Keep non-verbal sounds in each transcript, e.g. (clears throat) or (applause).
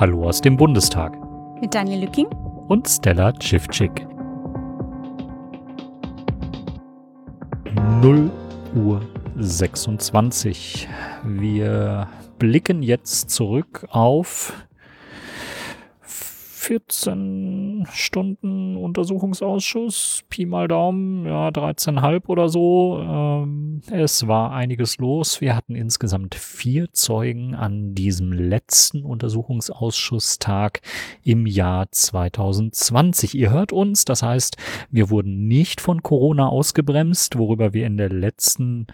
Hallo aus dem Bundestag. Mit Daniel Lücking und Stella Tschiffczyk. 0 Uhr 26. Wir blicken jetzt zurück auf 14 Stunden Untersuchungsausschuss, Pi mal Daumen, ja, 13,5 oder so. Ähm, es war einiges los. Wir hatten insgesamt vier Zeugen an diesem letzten Untersuchungsausschusstag im Jahr 2020. Ihr hört uns, das heißt, wir wurden nicht von Corona ausgebremst, worüber wir in der letzten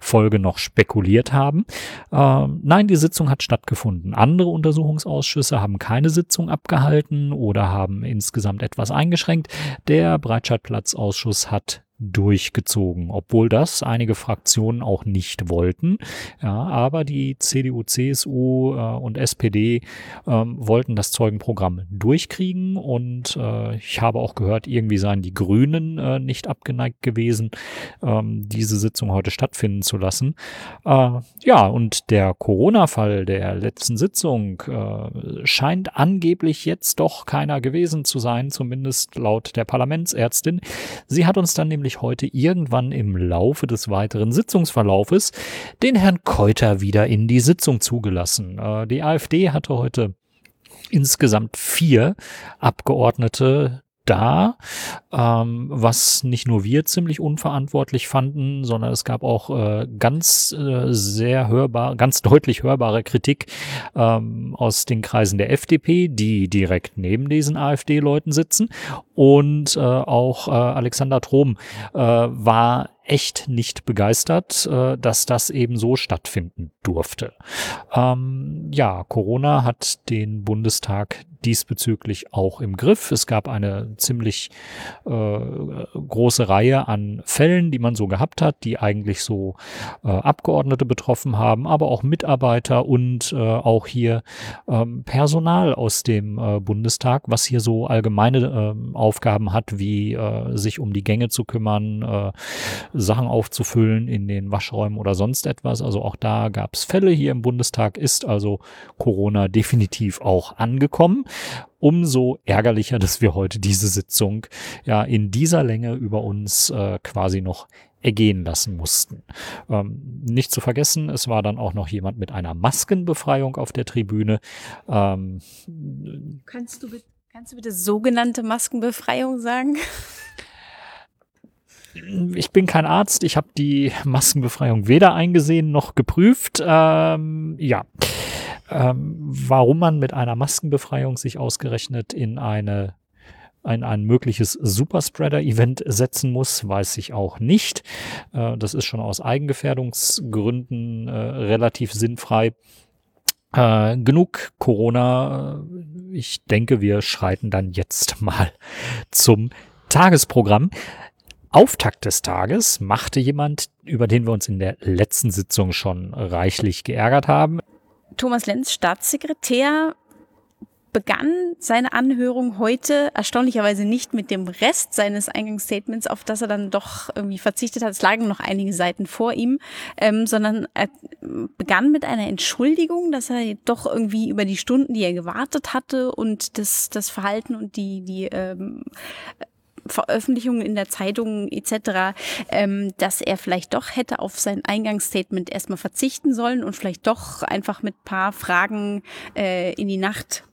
Folge noch spekuliert haben. Ähm, nein, die Sitzung hat stattgefunden. Andere Untersuchungsausschüsse haben keine Sitzung abgehalten oder haben insgesamt etwas eingeschränkt. Der Breitscheidplatzausschuss hat durchgezogen, obwohl das einige Fraktionen auch nicht wollten. Ja, aber die CDU, CSU äh, und SPD ähm, wollten das Zeugenprogramm durchkriegen und äh, ich habe auch gehört, irgendwie seien die Grünen äh, nicht abgeneigt gewesen, ähm, diese Sitzung heute stattfinden zu lassen. Äh, ja, und der Corona-Fall der letzten Sitzung äh, scheint angeblich jetzt doch keiner gewesen zu sein, zumindest laut der Parlamentsärztin. Sie hat uns dann nämlich nämlich heute irgendwann im Laufe des weiteren Sitzungsverlaufes den Herrn Keuter wieder in die Sitzung zugelassen. Äh, die AfD hatte heute insgesamt vier Abgeordnete da, ähm, was nicht nur wir ziemlich unverantwortlich fanden, sondern es gab auch äh, ganz äh, sehr hörbar, ganz deutlich hörbare Kritik ähm, aus den Kreisen der FDP, die direkt neben diesen AfD-Leuten sitzen. Und äh, auch äh, Alexander Trom äh, war echt nicht begeistert, äh, dass das eben so stattfinden durfte. Ähm, ja, Corona hat den Bundestag diesbezüglich auch im Griff. Es gab eine ziemlich äh, große Reihe an Fällen, die man so gehabt hat, die eigentlich so äh, Abgeordnete betroffen haben, aber auch Mitarbeiter und äh, auch hier ähm, Personal aus dem äh, Bundestag, was hier so allgemeine äh, Aufgaben hat, wie äh, sich um die Gänge zu kümmern, äh, Sachen aufzufüllen in den Waschräumen oder sonst etwas. Also auch da gab es Fälle hier im Bundestag, ist also Corona definitiv auch angekommen. Umso ärgerlicher, dass wir heute diese Sitzung ja in dieser Länge über uns äh, quasi noch ergehen lassen mussten. Ähm, nicht zu vergessen, es war dann auch noch jemand mit einer Maskenbefreiung auf der Tribüne. Ähm, kannst, du, kannst du bitte sogenannte Maskenbefreiung sagen? Ich bin kein Arzt, ich habe die Maskenbefreiung weder eingesehen noch geprüft. Ähm, ja ähm, warum man mit einer Maskenbefreiung sich ausgerechnet in eine ein, ein mögliches Superspreader-Event setzen muss, weiß ich auch nicht. Äh, das ist schon aus Eigengefährdungsgründen äh, relativ sinnfrei. Äh, genug Corona. Ich denke, wir schreiten dann jetzt (laughs) mal zum Tagesprogramm. Auftakt des Tages machte jemand, über den wir uns in der letzten Sitzung schon reichlich geärgert haben. Thomas Lenz, Staatssekretär, begann seine Anhörung heute erstaunlicherweise nicht mit dem Rest seines Eingangsstatements, auf das er dann doch irgendwie verzichtet hat. Es lagen noch einige Seiten vor ihm, ähm, sondern er begann mit einer Entschuldigung, dass er doch irgendwie über die Stunden, die er gewartet hatte und das, das Verhalten und die, die ähm, Veröffentlichungen in der Zeitung etc., ähm, dass er vielleicht doch hätte auf sein Eingangsstatement erstmal verzichten sollen und vielleicht doch einfach mit paar Fragen äh, in die Nacht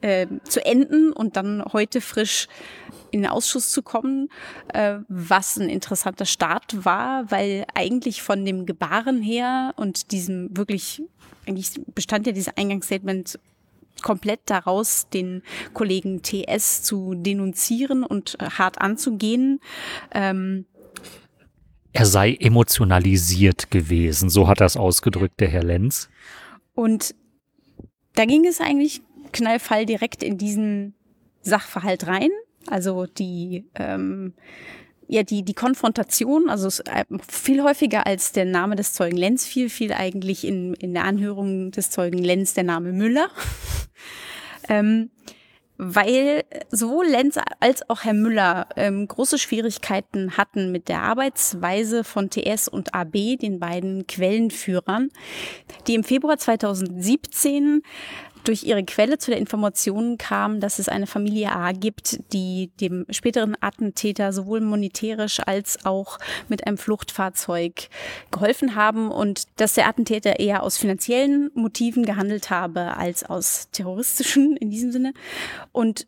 äh, zu enden und dann heute frisch in den Ausschuss zu kommen, äh, was ein interessanter Start war, weil eigentlich von dem Gebaren her und diesem wirklich, eigentlich bestand ja dieses Eingangsstatement komplett daraus, den Kollegen TS zu denunzieren und äh, hart anzugehen. Ähm, er sei emotionalisiert gewesen, so hat er es ausgedrückt, der Herr Lenz. Und da ging es eigentlich knallfall direkt in diesen Sachverhalt rein. Also die ähm, ja, die, die Konfrontation, also äh, viel häufiger als der Name des Zeugen Lenz fiel, fiel eigentlich in, in der Anhörung des Zeugen Lenz der Name Müller. (laughs) ähm, weil sowohl Lenz als auch Herr Müller ähm, große Schwierigkeiten hatten mit der Arbeitsweise von TS und AB, den beiden Quellenführern, die im Februar 2017 durch ihre Quelle zu der Information kam, dass es eine Familie A gibt, die dem späteren Attentäter sowohl monetärisch als auch mit einem Fluchtfahrzeug geholfen haben und dass der Attentäter eher aus finanziellen Motiven gehandelt habe als aus terroristischen in diesem Sinne. Und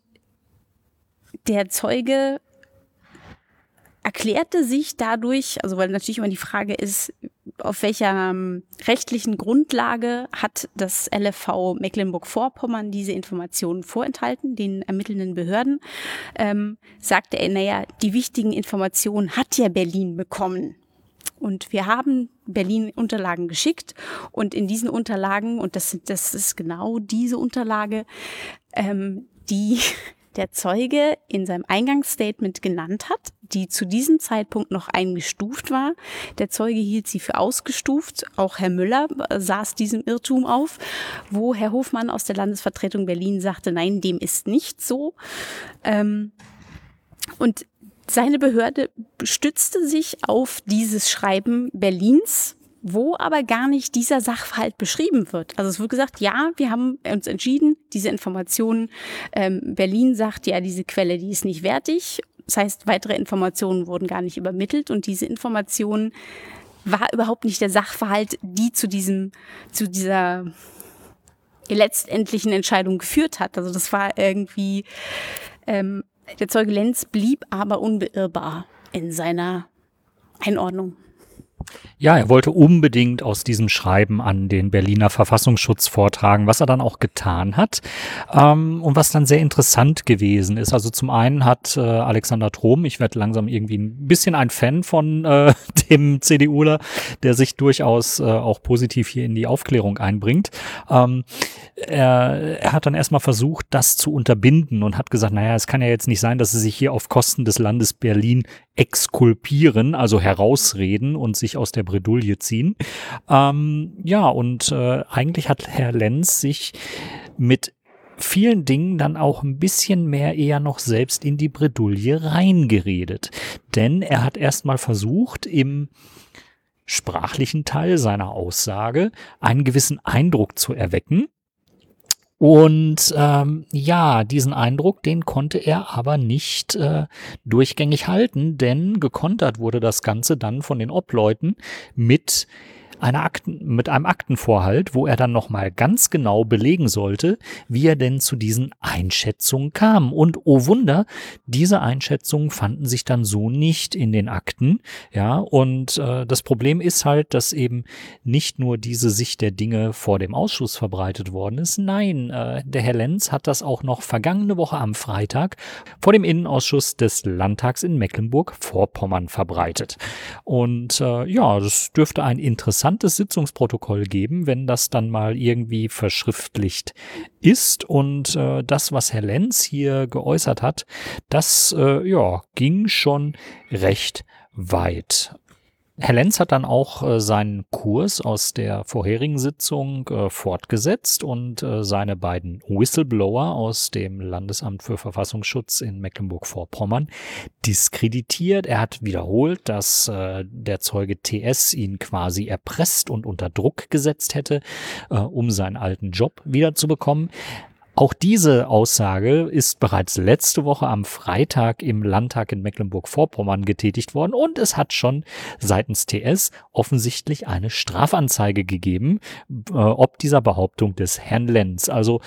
der Zeuge erklärte sich dadurch, also weil natürlich immer die Frage ist, auf welcher ähm, rechtlichen Grundlage hat das LFV Mecklenburg-Vorpommern diese Informationen vorenthalten, den ermittelnden Behörden, ähm, sagte er, naja, die wichtigen Informationen hat ja Berlin bekommen. Und wir haben Berlin Unterlagen geschickt und in diesen Unterlagen, und das, das ist genau diese Unterlage, ähm, die (laughs) der Zeuge in seinem Eingangsstatement genannt hat, die zu diesem Zeitpunkt noch eingestuft war. Der Zeuge hielt sie für ausgestuft. Auch Herr Müller saß diesem Irrtum auf, wo Herr Hofmann aus der Landesvertretung Berlin sagte, nein, dem ist nicht so. Ähm, und seine Behörde stützte sich auf dieses Schreiben Berlins wo aber gar nicht dieser Sachverhalt beschrieben wird. Also es wird gesagt, ja, wir haben uns entschieden, diese Informationen, ähm, Berlin sagt, ja, diese Quelle, die ist nicht wertig. Das heißt, weitere Informationen wurden gar nicht übermittelt und diese Informationen war überhaupt nicht der Sachverhalt, die zu diesem, zu dieser letztendlichen Entscheidung geführt hat. Also das war irgendwie, ähm, der Zeuge Lenz blieb aber unbeirrbar in seiner Einordnung. Ja, er wollte unbedingt aus diesem Schreiben an den Berliner Verfassungsschutz vortragen, was er dann auch getan hat. Ähm, und was dann sehr interessant gewesen ist. Also zum einen hat äh, Alexander Trom, ich werde langsam irgendwie ein bisschen ein Fan von äh, (laughs) dem CDUler, der sich durchaus äh, auch positiv hier in die Aufklärung einbringt. Ähm, er, er hat dann erstmal versucht, das zu unterbinden und hat gesagt, naja, es kann ja jetzt nicht sein, dass sie sich hier auf Kosten des Landes Berlin exkulpieren, also herausreden und sich aus der Bredouille ziehen. Ähm, ja, und äh, eigentlich hat Herr Lenz sich mit vielen Dingen dann auch ein bisschen mehr eher noch selbst in die Bredouille reingeredet. Denn er hat erstmal versucht, im sprachlichen Teil seiner Aussage einen gewissen Eindruck zu erwecken, und ähm, ja, diesen Eindruck, den konnte er aber nicht äh, durchgängig halten, denn gekontert wurde das Ganze dann von den Obleuten mit einer Akten, mit einem Aktenvorhalt, wo er dann nochmal ganz genau belegen sollte, wie er denn zu diesen Einschätzungen kam. Und oh Wunder, diese Einschätzungen fanden sich dann so nicht in den Akten. Ja, und äh, das Problem ist halt, dass eben nicht nur diese Sicht der Dinge vor dem Ausschuss verbreitet worden ist. Nein, äh, der Herr Lenz hat das auch noch vergangene Woche am Freitag vor dem Innenausschuss des Landtags in Mecklenburg-Vorpommern verbreitet. Und äh, ja, das dürfte ein interessantes interessantes Sitzungsprotokoll geben, wenn das dann mal irgendwie verschriftlicht ist. Und äh, das, was Herr Lenz hier geäußert hat, das äh, ja, ging schon recht weit. Herr Lenz hat dann auch äh, seinen Kurs aus der vorherigen Sitzung äh, fortgesetzt und äh, seine beiden Whistleblower aus dem Landesamt für Verfassungsschutz in Mecklenburg-Vorpommern diskreditiert. Er hat wiederholt, dass der Zeuge TS ihn quasi erpresst und unter Druck gesetzt hätte, um seinen alten Job wiederzubekommen. Auch diese Aussage ist bereits letzte Woche am Freitag im Landtag in Mecklenburg-Vorpommern getätigt worden und es hat schon seitens TS offensichtlich eine Strafanzeige gegeben, äh, ob dieser Behauptung des Herrn Lenz. Also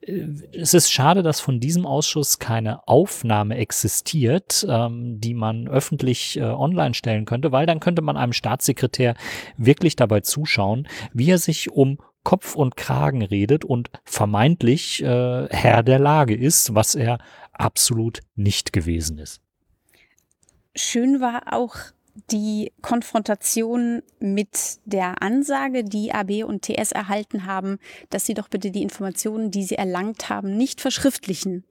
äh, es ist schade, dass von diesem Ausschuss keine Aufnahme existiert, ähm, die man öffentlich äh, online stellen könnte, weil dann könnte man einem Staatssekretär wirklich dabei zuschauen, wie er sich um Kopf und Kragen redet und vermeintlich äh, Herr der Lage ist, was er absolut nicht gewesen ist. Schön war auch die Konfrontation mit der Ansage, die AB und TS erhalten haben, dass sie doch bitte die Informationen, die sie erlangt haben, nicht verschriftlichen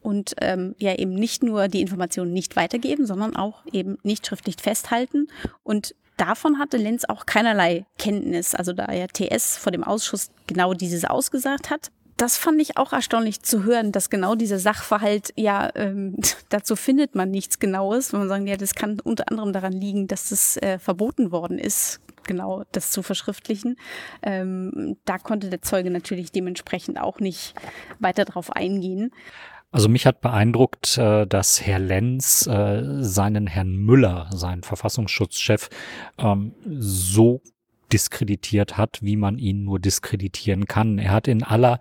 und ähm, ja eben nicht nur die Informationen nicht weitergeben, sondern auch eben nicht schriftlich festhalten und davon hatte Lenz auch keinerlei Kenntnis, also da ja TS vor dem Ausschuss genau dieses ausgesagt hat. Das fand ich auch erstaunlich zu hören, dass genau dieser Sachverhalt, ja, ähm, (laughs) dazu findet man nichts Genaues. Wenn man sagen, ja, das kann unter anderem daran liegen, dass das äh, verboten worden ist. genau das zu verschriftlichen. Ähm, da konnte der Zeuge natürlich dementsprechend auch nicht weiter drauf eingehen. Also mich hat beeindruckt, äh, dass Herr Lenz äh, seinen Herrn Müller, seinen Verfassungsschutzchef, ähm, so diskreditiert hat, wie man ihn nur diskreditieren kann. Er hat in aller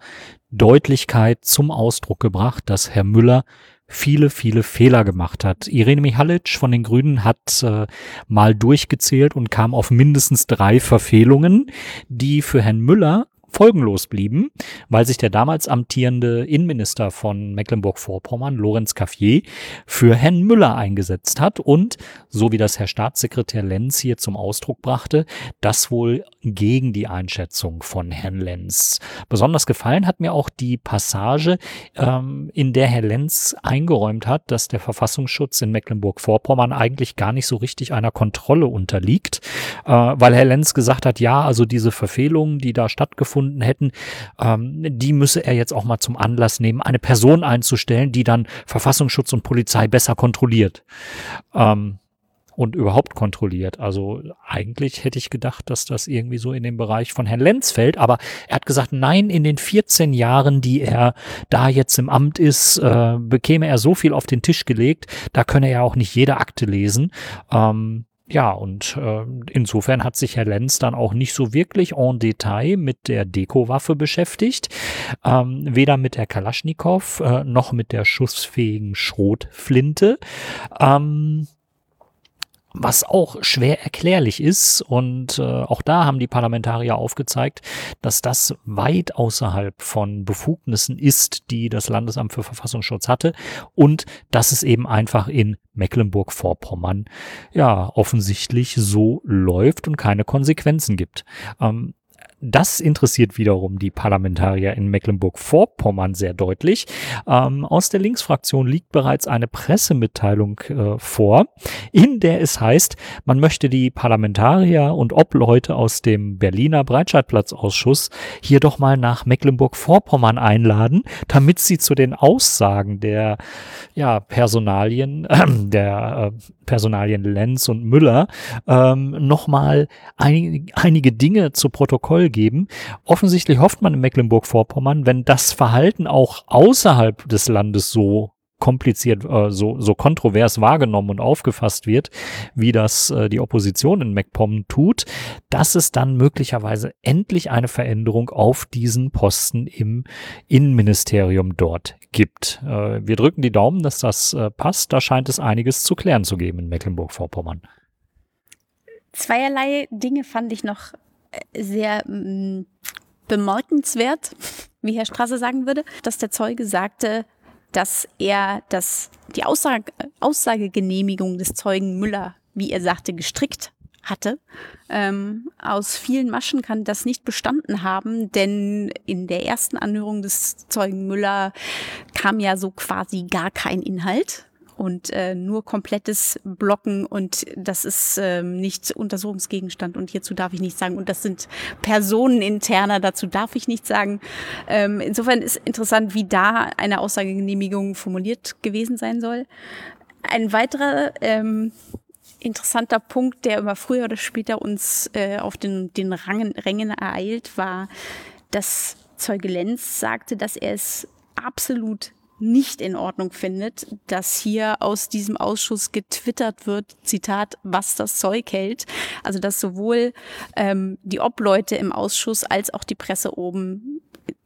Deutlichkeit zum Ausdruck gebracht, dass Herr Müller viele, viele Fehler gemacht hat. Irene Mihalic von den Grünen hat äh, mal durchgezählt und kam auf mindestens drei Verfehlungen, die für Herrn Müller folgenlos blieben, weil sich der damals amtierende Innenminister von Mecklenburg-Vorpommern, Lorenz Caffier, für Herrn Müller eingesetzt hat und, so wie das Herr Staatssekretär Lenz hier zum Ausdruck brachte, das wohl gegen die Einschätzung von Herrn Lenz. Besonders gefallen hat mir auch die Passage, ähm, in der Herr Lenz eingeräumt hat, dass der Verfassungsschutz in Mecklenburg-Vorpommern eigentlich gar nicht so richtig einer Kontrolle unterliegt, äh, weil Herr Lenz gesagt hat, ja, also diese Verfehlungen, die da stattgefunden gefunden hätten, ähm, die müsse er jetzt auch mal zum Anlass nehmen, eine Person einzustellen, die dann Verfassungsschutz und Polizei besser kontrolliert. Ähm, und überhaupt kontrolliert. Also eigentlich hätte ich gedacht, dass das irgendwie so in den Bereich von Herrn Lenz fällt, aber er hat gesagt, nein, in den 14 Jahren, die er da jetzt im Amt ist, äh, bekäme er so viel auf den Tisch gelegt, da könne er auch nicht jede Akte lesen. Ähm, ja, und äh, insofern hat sich Herr Lenz dann auch nicht so wirklich en Detail mit der Dekowaffe beschäftigt. Ähm, weder mit der Kalaschnikow äh, noch mit der schussfähigen Schrotflinte. Ähm, was auch schwer erklärlich ist. Und äh, auch da haben die Parlamentarier aufgezeigt, dass das weit außerhalb von Befugnissen ist, die das Landesamt für Verfassungsschutz hatte und dass es eben einfach in Mecklenburg-Vorpommern ja offensichtlich so läuft und keine Konsequenzen gibt. Ähm, das interessiert wiederum die Parlamentarier in Mecklenburg-Vorpommern sehr deutlich. Ähm, aus der Linksfraktion liegt bereits eine Pressemitteilung äh, vor, in der es heißt, man möchte die Parlamentarier und Obleute aus dem Berliner Breitscheidplatzausschuss hier doch mal nach Mecklenburg-Vorpommern einladen, damit sie zu den Aussagen der ja, Personalien, äh, (clears throat) der äh, Personalien Lenz und Müller ähm, nochmal ein, einige Dinge zu Protokoll geben. Offensichtlich hofft man in Mecklenburg-Vorpommern, wenn das Verhalten auch außerhalb des Landes so kompliziert, äh, so, so kontrovers wahrgenommen und aufgefasst wird, wie das äh, die Opposition in MacPom tut, dass es dann möglicherweise endlich eine Veränderung auf diesen Posten im Innenministerium dort gibt. Äh, wir drücken die Daumen, dass das äh, passt. Da scheint es einiges zu klären zu geben in Mecklenburg-Vorpommern. Zweierlei Dinge fand ich noch sehr mm, bemerkenswert, wie Herr Straße sagen würde, dass der Zeuge sagte, dass er das, die Aussage, Aussagegenehmigung des Zeugen Müller, wie er sagte, gestrickt hatte. Ähm, aus vielen Maschen kann das nicht bestanden haben, denn in der ersten Anhörung des Zeugen Müller kam ja so quasi gar kein Inhalt und äh, nur komplettes Blocken und das ist ähm, nicht Untersuchungsgegenstand und hierzu darf ich nichts sagen und das sind personeninterner, dazu darf ich nichts sagen. Ähm, insofern ist interessant, wie da eine Aussagegenehmigung formuliert gewesen sein soll. Ein weiterer ähm, interessanter Punkt, der immer früher oder später uns äh, auf den, den Rangen, Rängen ereilt, war, dass Zeuge Lenz sagte, dass er es absolut nicht in Ordnung findet, dass hier aus diesem Ausschuss getwittert wird, Zitat, was das Zeug hält. Also dass sowohl ähm, die Obleute im Ausschuss als auch die Presse oben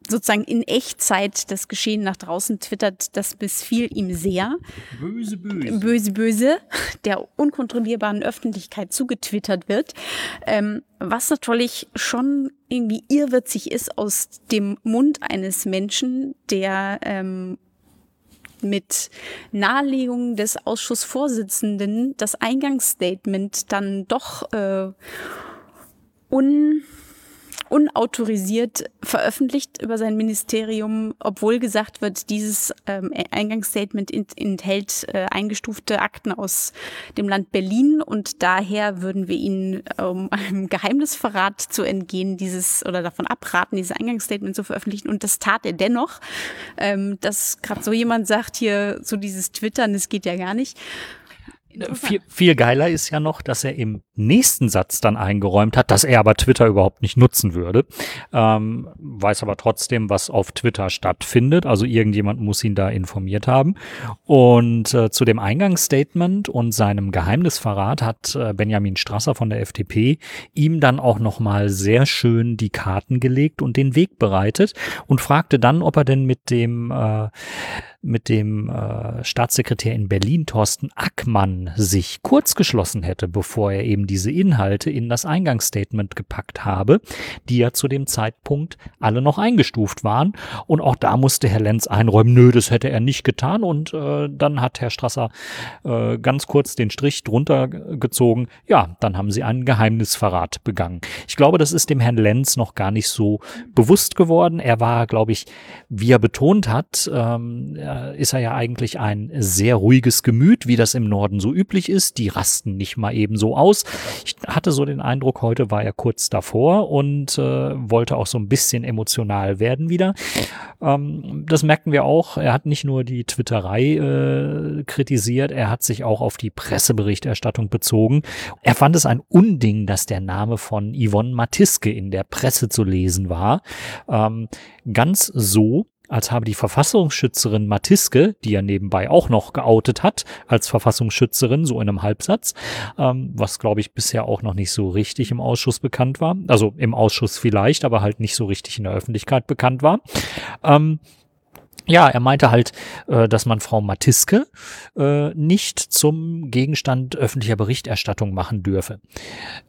sozusagen in Echtzeit das Geschehen nach draußen twittert, das missfiel ihm sehr. Böse, böse. Böse, böse, der unkontrollierbaren Öffentlichkeit zugetwittert wird. Ähm, was natürlich schon irgendwie irrwitzig ist aus dem Mund eines Menschen, der ähm, mit Nahelegungen des Ausschussvorsitzenden das Eingangsstatement dann doch äh, un unautorisiert veröffentlicht über sein Ministerium, obwohl gesagt wird, dieses ähm, Eingangsstatement enthält äh, eingestufte Akten aus dem Land Berlin und daher würden wir Ihnen, um (laughs) einem Geheimnisverrat zu entgehen, dieses oder davon abraten, dieses Eingangsstatement zu veröffentlichen. Und das tat er dennoch. Ähm, dass gerade so jemand sagt hier, so dieses Twittern, das geht ja gar nicht viel, viel geiler ist ja noch, dass er im nächsten Satz dann eingeräumt hat, dass er aber Twitter überhaupt nicht nutzen würde. Ähm, weiß aber trotzdem, was auf Twitter stattfindet. Also irgendjemand muss ihn da informiert haben. Und äh, zu dem Eingangsstatement und seinem Geheimnisverrat hat äh, Benjamin Strasser von der FDP ihm dann auch nochmal sehr schön die Karten gelegt und den Weg bereitet und fragte dann, ob er denn mit dem äh, mit dem äh, Staatssekretär in Berlin, Thorsten Ackmann, sich kurz geschlossen hätte, bevor er eben diese Inhalte in das Eingangsstatement gepackt habe, die ja zu dem Zeitpunkt alle noch eingestuft waren. Und auch da musste Herr Lenz einräumen, nö, das hätte er nicht getan. Und äh, dann hat Herr Strasser äh, ganz kurz den Strich drunter gezogen. Ja, dann haben sie einen Geheimnisverrat begangen. Ich glaube, das ist dem Herrn Lenz noch gar nicht so bewusst geworden. Er war, glaube ich, wie er betont hat, ähm, äh, ist er ja eigentlich ein sehr ruhiges Gemüt, wie das im Norden so üblich ist. Die rasten nicht mal eben so aus. Ich hatte so den Eindruck, heute war er kurz davor und äh, wollte auch so ein bisschen emotional werden wieder. Ähm, das merken wir auch. Er hat nicht nur die Twitterei äh, kritisiert, er hat sich auch auf die Presseberichterstattung bezogen. Er fand es ein Unding, dass der Name von Yvonne Matiske in der Presse zu lesen war. Ähm, ganz so, als habe die Verfassungsschützerin Matiske, die ja nebenbei auch noch geoutet hat als Verfassungsschützerin, so in einem Halbsatz, ähm, was glaube ich bisher auch noch nicht so richtig im Ausschuss bekannt war. Also im Ausschuss vielleicht, aber halt nicht so richtig in der Öffentlichkeit bekannt war. Ähm, ja, er meinte halt, äh, dass man Frau Matiske äh, nicht zum Gegenstand öffentlicher Berichterstattung machen dürfe.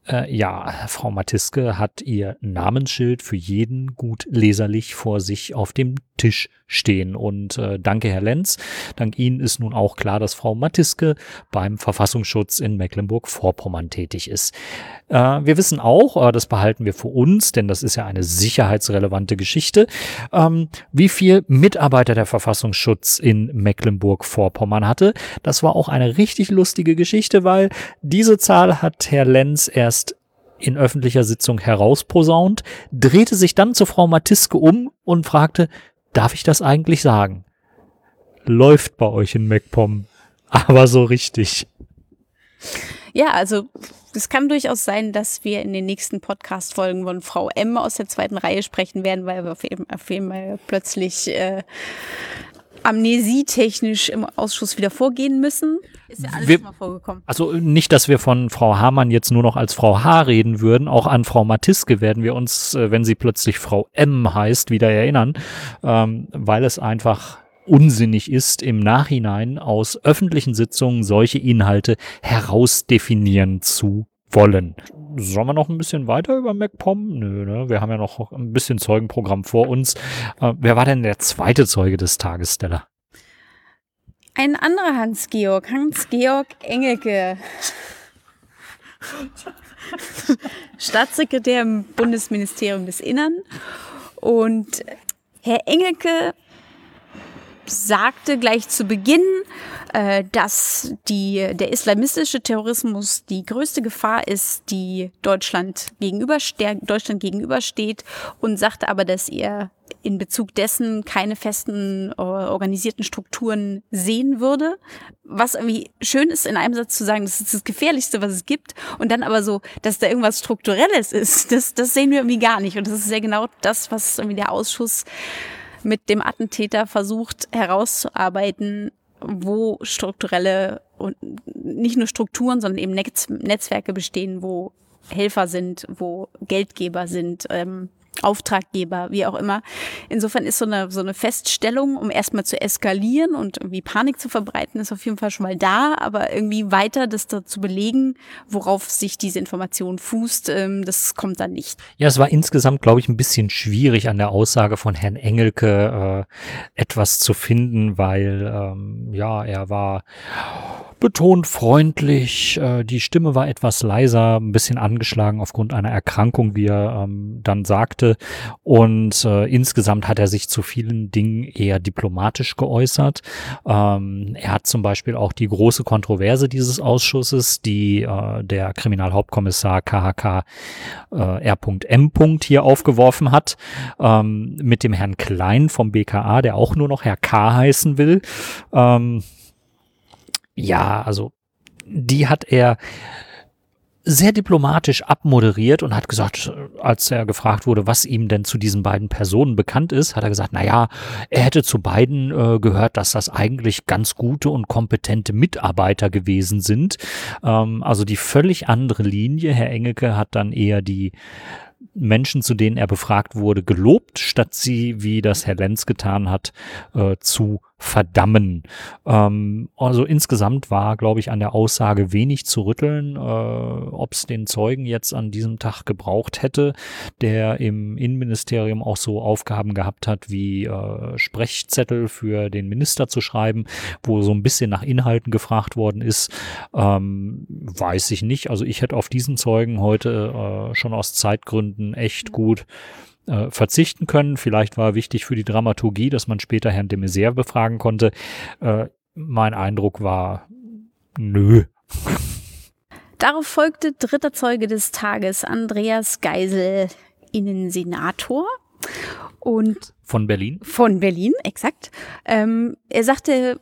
Äh, ja, Frau Matiske hat ihr Namensschild für jeden gut leserlich vor sich auf dem Tisch stehen. Und danke, Herr Lenz. Dank Ihnen ist nun auch klar, dass Frau Matiske beim Verfassungsschutz in Mecklenburg-Vorpommern tätig ist. Äh, wir wissen auch, äh, das behalten wir für uns, denn das ist ja eine sicherheitsrelevante Geschichte, ähm, wie viel Mitarbeiter der Verfassungsschutz in Mecklenburg-Vorpommern hatte. Das war auch eine richtig lustige Geschichte, weil diese Zahl hat Herr Lenz erst in öffentlicher Sitzung herausposaunt, drehte sich dann zu Frau Matiske um und fragte, darf ich das eigentlich sagen? Läuft bei euch in MacPom, (laughs) aber so richtig. Ja, also es kann durchaus sein, dass wir in den nächsten Podcast-Folgen von Frau M aus der zweiten Reihe sprechen werden, weil wir auf jeden, auf jeden Fall plötzlich äh, amnesietechnisch im Ausschuss wieder vorgehen müssen. Ist ja alles wir, mal vorgekommen. Also nicht, dass wir von Frau Hamann jetzt nur noch als Frau H reden würden. Auch an Frau Matiske werden wir uns, äh, wenn sie plötzlich Frau M heißt, wieder erinnern, ähm, weil es einfach unsinnig ist, im Nachhinein aus öffentlichen Sitzungen solche Inhalte herausdefinieren zu wollen. Sollen wir noch ein bisschen weiter über MacPom? Nö, ne? Wir haben ja noch ein bisschen Zeugenprogramm vor uns. Äh, wer war denn der zweite Zeuge des Tages, Stella? Ein anderer Hans-Georg, Hans-Georg Engelke. Staatssekretär im Bundesministerium des Innern. Und Herr Engelke sagte gleich zu Beginn, äh, dass die, der islamistische Terrorismus die größte Gefahr ist, die Deutschland, gegenüber, Deutschland gegenübersteht und sagte aber, dass er in Bezug dessen keine festen äh, organisierten Strukturen sehen würde. Was irgendwie schön ist, in einem Satz zu sagen, das ist das Gefährlichste, was es gibt. Und dann aber so, dass da irgendwas Strukturelles ist, das, das sehen wir irgendwie gar nicht. Und das ist sehr genau das, was irgendwie der Ausschuss mit dem Attentäter versucht herauszuarbeiten, wo strukturelle und nicht nur Strukturen, sondern eben Netz, Netzwerke bestehen, wo Helfer sind, wo Geldgeber sind, ähm, Auftraggeber, wie auch immer. Insofern ist so eine, so eine Feststellung, um erstmal zu eskalieren und irgendwie Panik zu verbreiten, ist auf jeden Fall schon mal da, aber irgendwie weiter das da zu belegen, worauf sich diese Information fußt, ähm, das kommt dann nicht. Ja, es war insgesamt, glaube ich, ein bisschen schwierig an der Aussage von Herrn Engelke äh, etwas zu finden, weil ähm, ja, er war betont freundlich. Äh, die Stimme war etwas leiser, ein bisschen angeschlagen aufgrund einer Erkrankung, wie er ähm, dann sagte. Und äh, insgesamt hat er sich zu vielen Dingen eher diplomatisch geäußert. Ähm, er hat zum Beispiel auch die große Kontroverse dieses Ausschusses, die äh, der Kriminalhauptkommissar KHK äh, R.M. hier aufgeworfen hat, ähm, mit dem Herrn Klein vom BKA, der auch nur noch Herr K heißen will. Ähm, ja, also die hat er sehr diplomatisch abmoderiert und hat gesagt, als er gefragt wurde, was ihm denn zu diesen beiden Personen bekannt ist, hat er gesagt, na ja, er hätte zu beiden äh, gehört, dass das eigentlich ganz gute und kompetente Mitarbeiter gewesen sind. Ähm, also die völlig andere Linie. Herr Engelke hat dann eher die Menschen, zu denen er befragt wurde, gelobt, statt sie, wie das Herr Lenz getan hat, äh, zu verdammen. Ähm, also insgesamt war, glaube ich, an der Aussage wenig zu rütteln, äh, ob es den Zeugen jetzt an diesem Tag gebraucht hätte, der im Innenministerium auch so Aufgaben gehabt hat, wie äh, Sprechzettel für den Minister zu schreiben, wo so ein bisschen nach Inhalten gefragt worden ist, ähm, weiß ich nicht. Also ich hätte auf diesen Zeugen heute äh, schon aus Zeitgründen echt gut äh, verzichten können. Vielleicht war wichtig für die Dramaturgie, dass man später Herrn de Maizière befragen konnte. Äh, mein Eindruck war, nö. Darauf folgte dritter Zeuge des Tages, Andreas Geisel, Innensenator. Und von Berlin? Von Berlin, exakt. Ähm, er sagte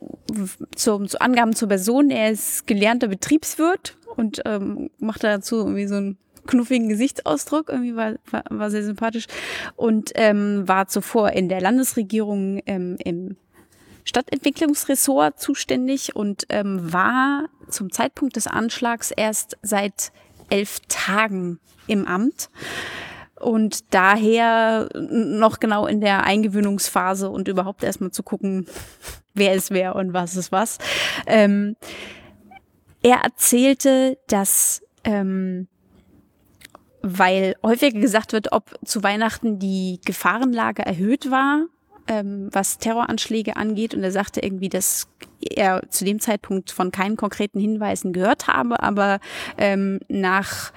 zu, zu Angaben zur Person, er ist gelernter Betriebswirt und ähm, machte dazu irgendwie so ein knuffigen Gesichtsausdruck, irgendwie war, war, war sehr sympathisch und ähm, war zuvor in der Landesregierung ähm, im Stadtentwicklungsressort zuständig und ähm, war zum Zeitpunkt des Anschlags erst seit elf Tagen im Amt und daher noch genau in der Eingewöhnungsphase und überhaupt erstmal zu gucken, wer ist wer und was ist was. Ähm, er erzählte, dass ähm, weil häufiger gesagt wird, ob zu Weihnachten die Gefahrenlage erhöht war, ähm, was Terroranschläge angeht. Und er sagte irgendwie, dass er zu dem Zeitpunkt von keinen konkreten Hinweisen gehört habe, aber ähm, nach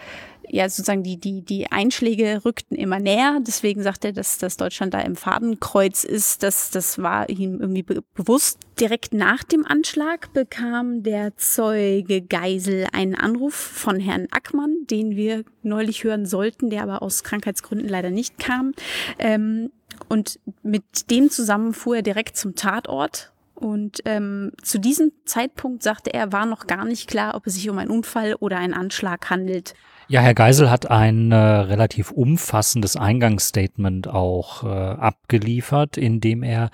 ja sozusagen die, die, die Einschläge rückten immer näher. Deswegen sagt er, dass, dass Deutschland da im Fadenkreuz ist. Das, das war ihm irgendwie be bewusst. Direkt nach dem Anschlag bekam der Zeuge Geisel einen Anruf von Herrn Ackmann, den wir neulich hören sollten, der aber aus Krankheitsgründen leider nicht kam. Ähm, und mit dem zusammen fuhr er direkt zum Tatort und ähm, zu diesem Zeitpunkt, sagte er, war noch gar nicht klar, ob es sich um einen Unfall oder einen Anschlag handelt. Ja, Herr Geisel hat ein äh, relativ umfassendes Eingangsstatement auch äh, abgeliefert, in dem er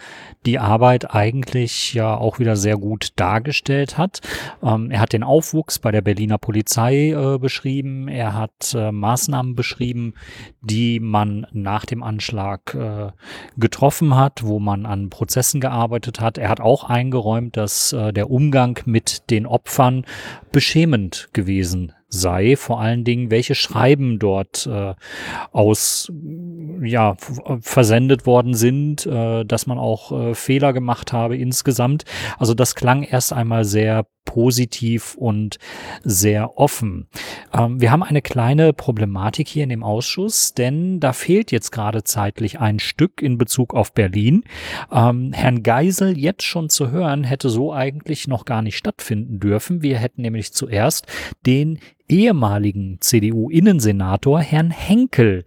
die Arbeit eigentlich ja auch wieder sehr gut dargestellt hat. Ähm, er hat den Aufwuchs bei der Berliner Polizei äh, beschrieben. Er hat äh, Maßnahmen beschrieben, die man nach dem Anschlag äh, getroffen hat, wo man an Prozessen gearbeitet hat. Er hat auch eingeräumt, dass äh, der Umgang mit den Opfern beschämend gewesen sei, vor allen Dingen, welche Schreiben dort äh, aus ja versendet worden sind, äh, dass man auch äh, Fehler gemacht habe insgesamt. Also das klang erst einmal sehr positiv und sehr offen. Ähm, wir haben eine kleine Problematik hier in dem Ausschuss, denn da fehlt jetzt gerade zeitlich ein Stück in Bezug auf Berlin. Ähm, Herrn Geisel jetzt schon zu hören, hätte so eigentlich noch gar nicht stattfinden dürfen. Wir hätten nämlich zuerst den ehemaligen CDU-Innensenator Herrn Henkel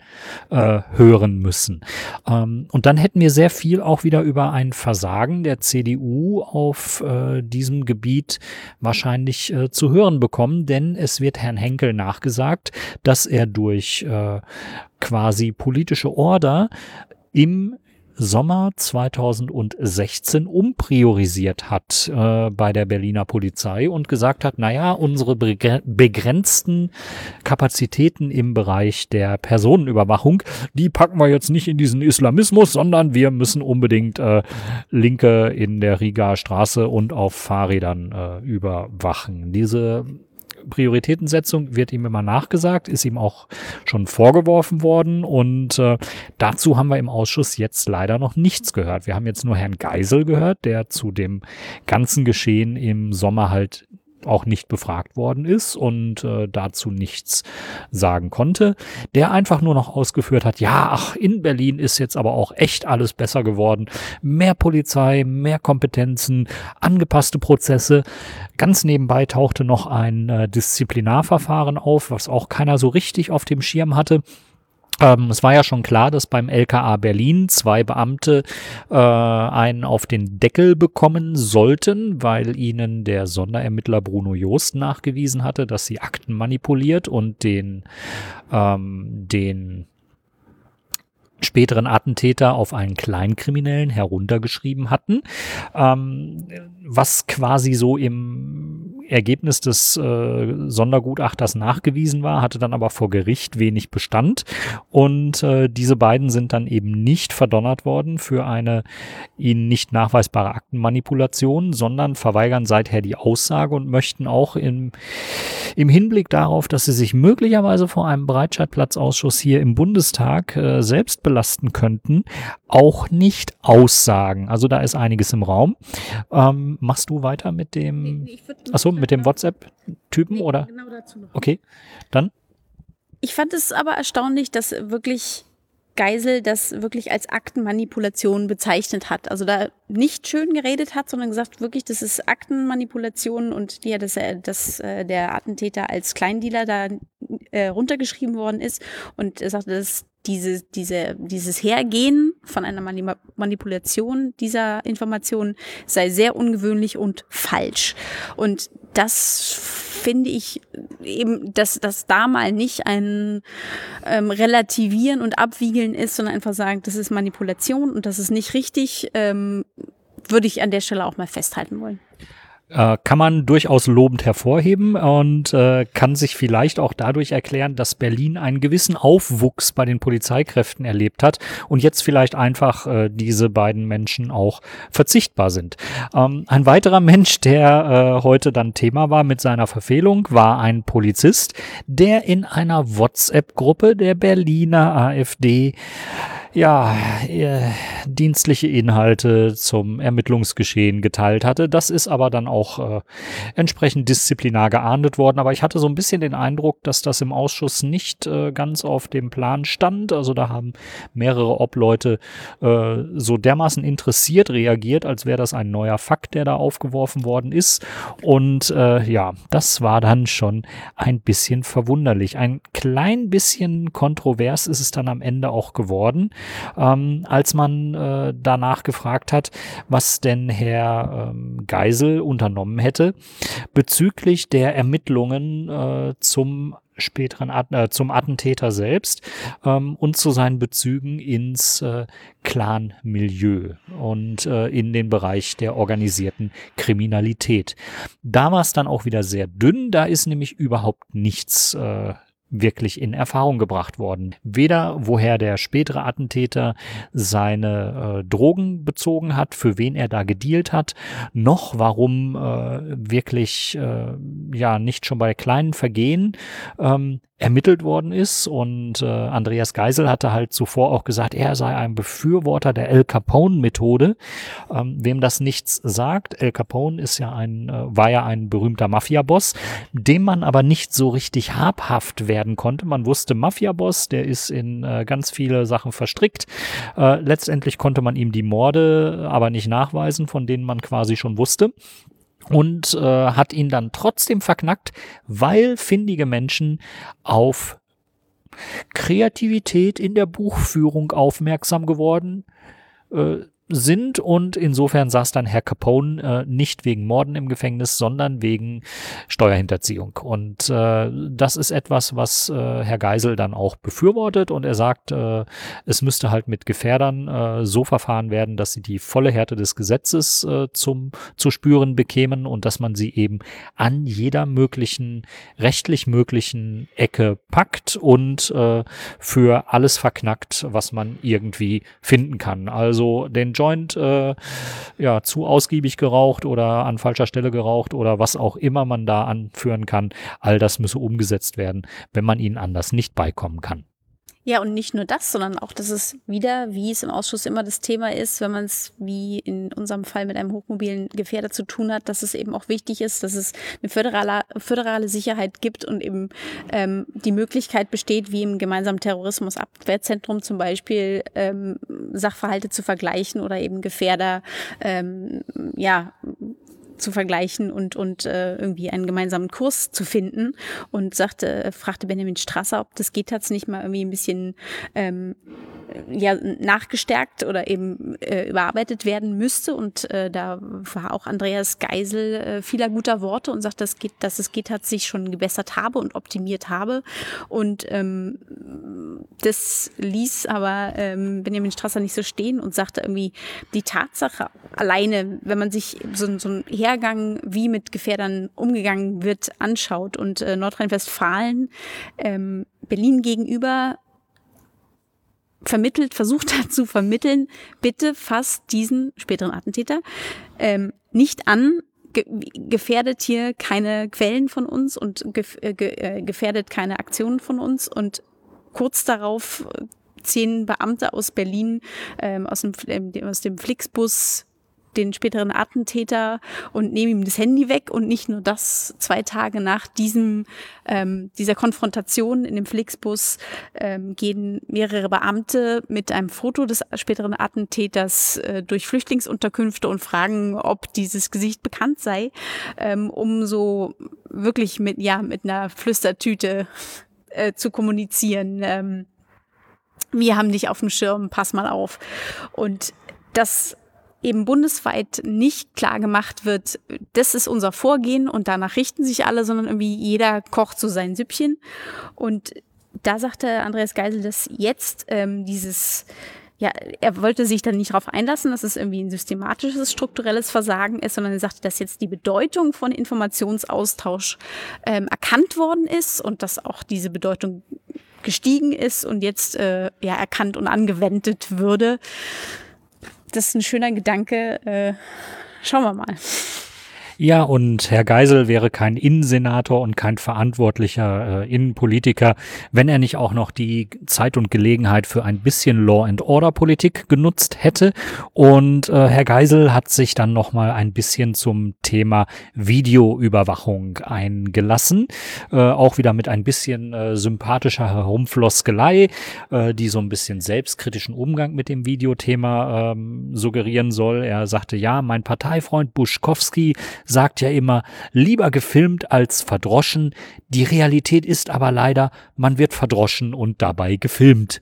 äh, hören müssen. Ähm, und dann hätten wir sehr viel auch wieder über ein Versagen der CDU auf äh, diesem Gebiet wahrscheinlich äh, zu hören bekommen, denn es wird Herrn Henkel nachgesagt, dass er durch äh, quasi politische Order im Sommer 2016 umpriorisiert hat äh, bei der Berliner Polizei und gesagt hat, naja, unsere begrenzten Kapazitäten im Bereich der Personenüberwachung, die packen wir jetzt nicht in diesen Islamismus, sondern wir müssen unbedingt äh, Linke in der Riga Straße und auf Fahrrädern äh, überwachen. Diese Prioritätensetzung wird ihm immer nachgesagt, ist ihm auch schon vorgeworfen worden und äh, dazu haben wir im Ausschuss jetzt leider noch nichts gehört. Wir haben jetzt nur Herrn Geisel gehört, der zu dem ganzen Geschehen im Sommer halt auch nicht befragt worden ist und äh, dazu nichts sagen konnte, der einfach nur noch ausgeführt hat, ja, ach, in Berlin ist jetzt aber auch echt alles besser geworden, mehr Polizei, mehr Kompetenzen, angepasste Prozesse. Ganz nebenbei tauchte noch ein äh, Disziplinarverfahren auf, was auch keiner so richtig auf dem Schirm hatte Ähm, es war ja schon klar, dass beim LKA Berlin zwei Beamte äh, einen auf den Deckel bekommen sollten, weil ihnen der Sonderermittler Bruno Joost nachgewiesen hatte, dass sie Akten manipuliert und den, ähm, den späteren Attentäter auf einen Kleinkriminellen heruntergeschrieben hatten, ähm, was quasi so im Ergebnis des äh, Sondergutachters nachgewiesen war, hatte dann aber vor Gericht wenig Bestand. Und äh, diese beiden sind dann eben nicht verdonnert worden für eine ihnen nicht nachweisbare Aktenmanipulation, sondern verweigern seither die Aussage und möchten auch im, im Hinblick darauf, dass sie sich möglicherweise vor einem Breitscheidplatzausschuss hier im Bundestag äh, selbst belasten könnten, auch nicht aussagen. Also da ist einiges im Raum. Ähm, machst du weiter mit dem? Achso, mit dem WhatsApp-Typen nee, oder? Genau dazu noch. Okay, dann. Ich fand es aber erstaunlich, dass wirklich Geisel das wirklich als Aktenmanipulation bezeichnet hat. Also da nicht schön geredet hat, sondern gesagt wirklich, das ist Aktenmanipulation und ja, dass, dass äh, der Attentäter als Kleindealer da äh, runtergeschrieben worden ist und er sagte, dass diese, diese, dieses Hergehen von einer Manipulation dieser Informationen sei sehr ungewöhnlich und falsch. Und das finde ich eben, dass das da mal nicht ein ähm, Relativieren und Abwiegeln ist, sondern einfach sagen, das ist Manipulation und das ist nicht richtig, ähm, würde ich an der Stelle auch mal festhalten wollen äh, kann man durchaus lobend hervorheben und äh, kann sich vielleicht auch dadurch erklären, dass Berlin einen gewissen Aufwuchs bei den Polizeikräften erlebt hat und jetzt vielleicht einfach äh, diese beiden Menschen auch verzichtbar sind. Ähm, ein weiterer Mensch, der äh, heute dann Thema war mit seiner Verfehlung, war ein Polizist, der in einer WhatsApp-Gruppe der Berliner AfD ja, äh, dienstliche Inhalte zum Ermittlungsgeschehen geteilt hatte. Das ist aber dann auch äh, entsprechend disziplinar geahndet worden. Aber ich hatte so ein bisschen den Eindruck, dass das im Ausschuss nicht äh, ganz auf dem Plan stand. Also da haben mehrere Obleute äh, so dermaßen interessiert reagiert, als wäre das ein neuer Fakt, der da aufgeworfen worden ist. Und äh, ja, das war dann schon ein bisschen verwunderlich. Ein klein bisschen kontrovers ist es dann am Ende auch geworden ähm, als man äh, danach gefragt hat, was denn Herr ähm, Geisel unternommen hätte bezüglich der Ermittlungen äh, zum späteren At äh, zum Attentäter selbst ähm, und zu seinen Bezügen ins äh, Clan-Milieu und äh, in den Bereich der organisierten Kriminalität. Da es dann auch wieder sehr dünn, da ist nämlich überhaupt nichts äh, wirklich in Erfahrung gebracht worden. Weder woher der spätere Attentäter seine äh, Drogen bezogen hat, für wen er da gedealt hat, noch warum äh, wirklich äh, ja nicht schon bei kleinen Vergehen ähm, ermittelt worden ist. Und äh, Andreas Geisel hatte halt zuvor auch gesagt, er sei ein Befürworter der El Capone-Methode. Ähm, wem das nichts sagt, El Capone ist ja ein, äh, war ja ein berühmter Mafia-Boss, dem man aber nicht so richtig habhaft werden konnte. Man wusste, Mafia-Boss, der ist in äh, ganz viele Sachen verstrickt. Äh, letztendlich konnte man ihm die Morde aber nicht nachweisen, von denen man quasi schon wusste und äh, hat ihn dann trotzdem verknackt, weil findige Menschen auf Kreativität in der Buchführung aufmerksam geworden äh, sind und insofern saß dann Herr Capone äh, nicht wegen Morden im Gefängnis, sondern wegen Steuerhinterziehung. Und äh, das ist etwas, was äh, Herr Geisel dann auch befürwortet und er sagt, äh, es müsste halt mit Gefährdern äh, so verfahren werden, dass sie die volle Härte des Gesetzes äh, zum zu spüren bekämen und dass man sie eben an jeder möglichen rechtlich möglichen Ecke packt und für alles verknackt, was man irgendwie finden kann. Also den Joint äh, ja, zu ausgiebig geraucht oder an falscher Stelle geraucht oder was auch immer man da anführen kann. All das müsse umgesetzt werden, wenn man ihnen anders nicht beikommen kann. Ja, und nicht nur das, sondern auch, dass es wieder, wie es im Ausschuss immer das Thema ist, wenn man es wie in unserem Fall mit einem hochmobilen Gefährder zu tun hat, dass es eben auch wichtig ist, dass es eine föderale, föderale Sicherheit gibt und eben ähm, die Möglichkeit besteht, wie im gemeinsamen Terrorismusabwehrzentrum zum Beispiel ähm, Sachverhalte zu vergleichen oder eben Gefährder ähm, ja zu vergleichen und, und äh, irgendwie einen gemeinsamen Kurs zu finden. Und sagte, fragte Benjamin Strasser, ob das geht jetzt nicht mal irgendwie ein bisschen ähm, ja, nachgestärkt oder eben äh, überarbeitet werden müsste. Und äh, da war auch Andreas Geisel äh, vieler guter Worte und sagt, dass, geht, dass es geht hat sich schon gebessert habe und optimiert habe. Und ähm, das ließ aber ähm, Benjamin Strasser nicht so stehen und sagte irgendwie, die Tatsache alleine, wenn man sich so, so einen Hergang, wie mit Gefährdern umgegangen wird, anschaut und äh, Nordrhein-Westfalen ähm, Berlin gegenüber vermittelt, versucht hat zu vermitteln, bitte fasst diesen späteren Attentäter ähm, nicht an, ge gefährdet hier keine Quellen von uns und äh, ge äh, gefährdet keine Aktionen von uns. Und kurz darauf äh, zehn Beamte aus Berlin ähm, aus, dem, aus dem Flixbus den späteren Attentäter und nehme ihm das Handy weg und nicht nur das, zwei Tage nach diesem, ähm, dieser Konfrontation in dem Flixbus ähm, gehen mehrere Beamte mit einem Foto des späteren Attentäters äh, durch Flüchtlingsunterkünfte und fragen, ob dieses Gesicht bekannt sei, ähm, um so wirklich mit, ja, mit einer Flüstertüte äh, zu kommunizieren. Ähm, wir haben dich auf dem Schirm, pass mal auf. Und das eben bundesweit nicht klar gemacht wird, das ist unser Vorgehen und danach richten sich alle, sondern irgendwie jeder kocht so sein Süppchen. Und da sagte Andreas Geisel, dass jetzt ähm, dieses ja, er wollte sich dann nicht darauf einlassen, dass es irgendwie ein systematisches, strukturelles Versagen ist, sondern er sagte, dass jetzt die Bedeutung von Informationsaustausch ähm, erkannt worden ist und dass auch diese Bedeutung gestiegen ist und jetzt äh, ja erkannt und angewendet würde das ist ein schöner Gedanke. Äh, schauen wir mal. Ja, und Herr Geisel wäre kein Innensenator und kein verantwortlicher äh, Innenpolitiker, wenn er nicht auch noch die Zeit und Gelegenheit für ein bisschen Law and Order Politik genutzt hätte. Und äh, Herr Geisel hat sich dann noch mal ein bisschen zum Thema Videoüberwachung eingelassen, äh, auch wieder mit ein bisschen äh, sympathischer Herumfloskelei, äh, die so ein bisschen selbstkritischen Umgang mit dem Videothema ähm, suggerieren soll. Er sagte, ja, mein Parteifreund Buschkowski sagt ja immer, lieber gefilmt als verdroschen. Die Realität ist aber leider, man wird verdroschen und dabei gefilmt.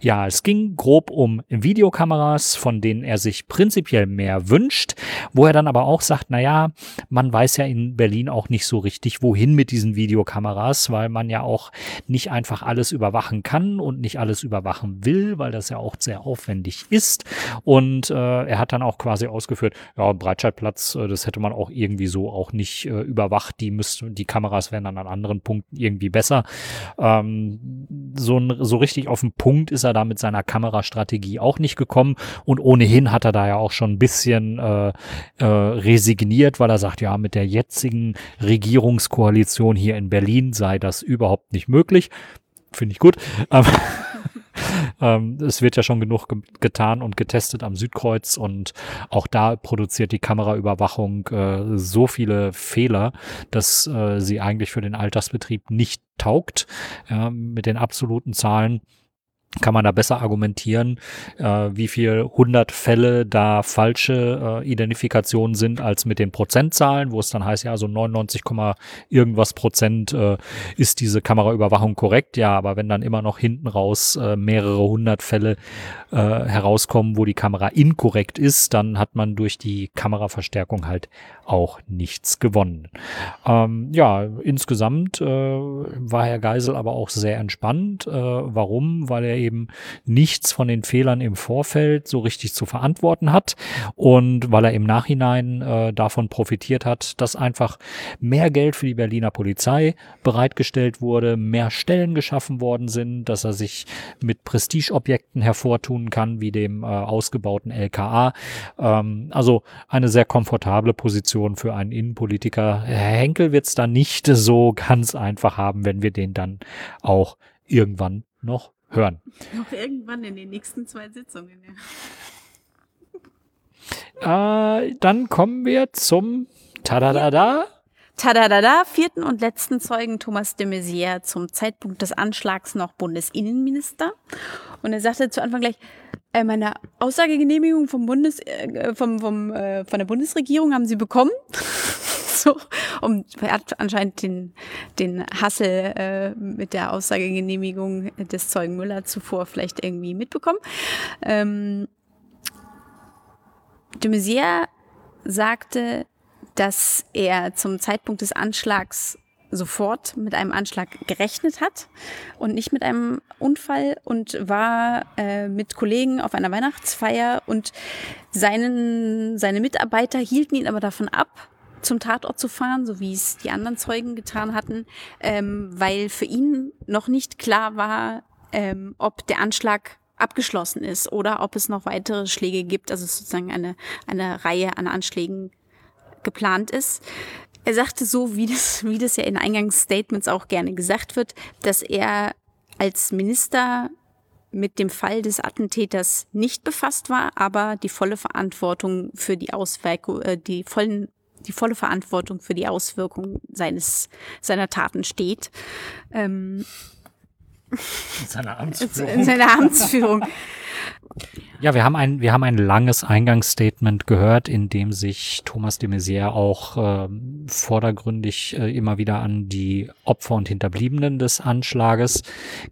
Ja, es ging grob um Videokameras, von denen er sich prinzipiell mehr wünscht, wo er dann aber auch sagt, na ja, man weiß ja in Berlin auch nicht so richtig, wohin mit diesen Videokameras, weil man ja auch nicht einfach alles überwachen kann und nicht alles überwachen will, weil das ja auch sehr aufwendig ist. Und äh, er hat dann auch quasi ausgeführt, ja, Breitscheidplatz, äh, das hätte man auch irgendwie so auch nicht äh, überwacht. Die müssten, die Kameras werden dann an anderen Punkten irgendwie besser. Ähm, so, so richtig auf den Punkt ist er da mit seiner Kamerastrategie auch nicht gekommen. Und ohnehin hat er da ja auch schon ein bisschen äh, äh, resigniert, weil er sagt, ja, mit der jetzigen Regierungskoalition hier in Berlin sei das überhaupt nicht möglich. Finde ich gut. Ähm, ähm, es wird ja schon genug ge getan und getestet am Südkreuz und auch da produziert die Kameraüberwachung äh, so viele Fehler, dass äh, sie eigentlich für den Alltagsbetrieb nicht taugt. Äh, mit den absoluten Zahlen kann man da besser argumentieren, äh, wie viel hundert Fälle da falsche äh, Identifikationen sind als mit den Prozentzahlen, wo es dann heißt, ja, so 99, irgendwas Prozent äh, ist diese Kameraüberwachung korrekt. Ja, aber wenn dann immer noch hinten raus äh, mehrere hundert Fälle äh, herauskommen, wo die Kamera inkorrekt ist, dann hat man durch die Kameraverstärkung halt auch nichts gewonnen. Ähm, ja, insgesamt äh, war Herr Geisel aber auch sehr entspannt. Warum? Weil er eben nichts von den Fehlern im Vorfeld so richtig zu verantworten hat und weil er im Nachhinein äh, davon profitiert hat, dass einfach mehr Geld für die Berliner Polizei bereitgestellt wurde, mehr Stellen geschaffen worden sind, dass er sich mit Prestigeobjekten hervortun kann, wie dem äh, ausgebauten LKA. Ähm, also eine sehr komfortable Position für einen Innenpolitiker. Herr Henkel wird es da nicht so ganz einfach haben, wenn wir den dann auch irgendwann noch hören. (laughs) Noch irgendwann in den nächsten zwei Sitzungen, ja. Äh, dann kommen wir zum Tadadada. Tadadada, vierten und letzten Zeugen Thomas de Maizière zum Zeitpunkt des Anschlags noch Bundesinnenminister. Und er sagte zu Anfang gleich, äh, meine Aussagegenehmigung vom Bundes, äh, vom, vom, äh, von der Bundesregierung haben Sie bekommen. So, um, er hat anscheinend den, den Hassel äh, mit der Aussagegenehmigung des Zeugen Müller zuvor vielleicht irgendwie mitbekommen. Ähm, de Maizière sagte, dass er zum Zeitpunkt des Anschlags sofort mit einem Anschlag gerechnet hat und nicht mit einem Unfall und war äh, mit Kollegen auf einer Weihnachtsfeier und seinen, seine Mitarbeiter hielten ihn aber davon ab, zum Tatort zu fahren, so wie es die anderen Zeugen getan hatten, ähm, weil für ihn noch nicht klar war, ähm, ob der Anschlag abgeschlossen ist oder ob es noch weitere Schläge gibt, also sozusagen eine, eine Reihe an Anschlägen geplant ist. Er sagte so, wie das, wie das ja in Eingangsstatements auch gerne gesagt wird, dass er als Minister mit dem Fall des Attentäters nicht befasst war, aber die volle Verantwortung für die Auswirkung, äh, die vollen die volle Verantwortung für die Auswirkungen seines seiner Taten steht. Ähm, in seiner Amtsführung. In seiner Amtsführung. Ja, wir haben ein, wir haben ein langes Eingangsstatement gehört, in dem sich Thomas de Maizière auch äh, vordergründig äh, immer wieder an die Opfer und Hinterbliebenen des Anschlages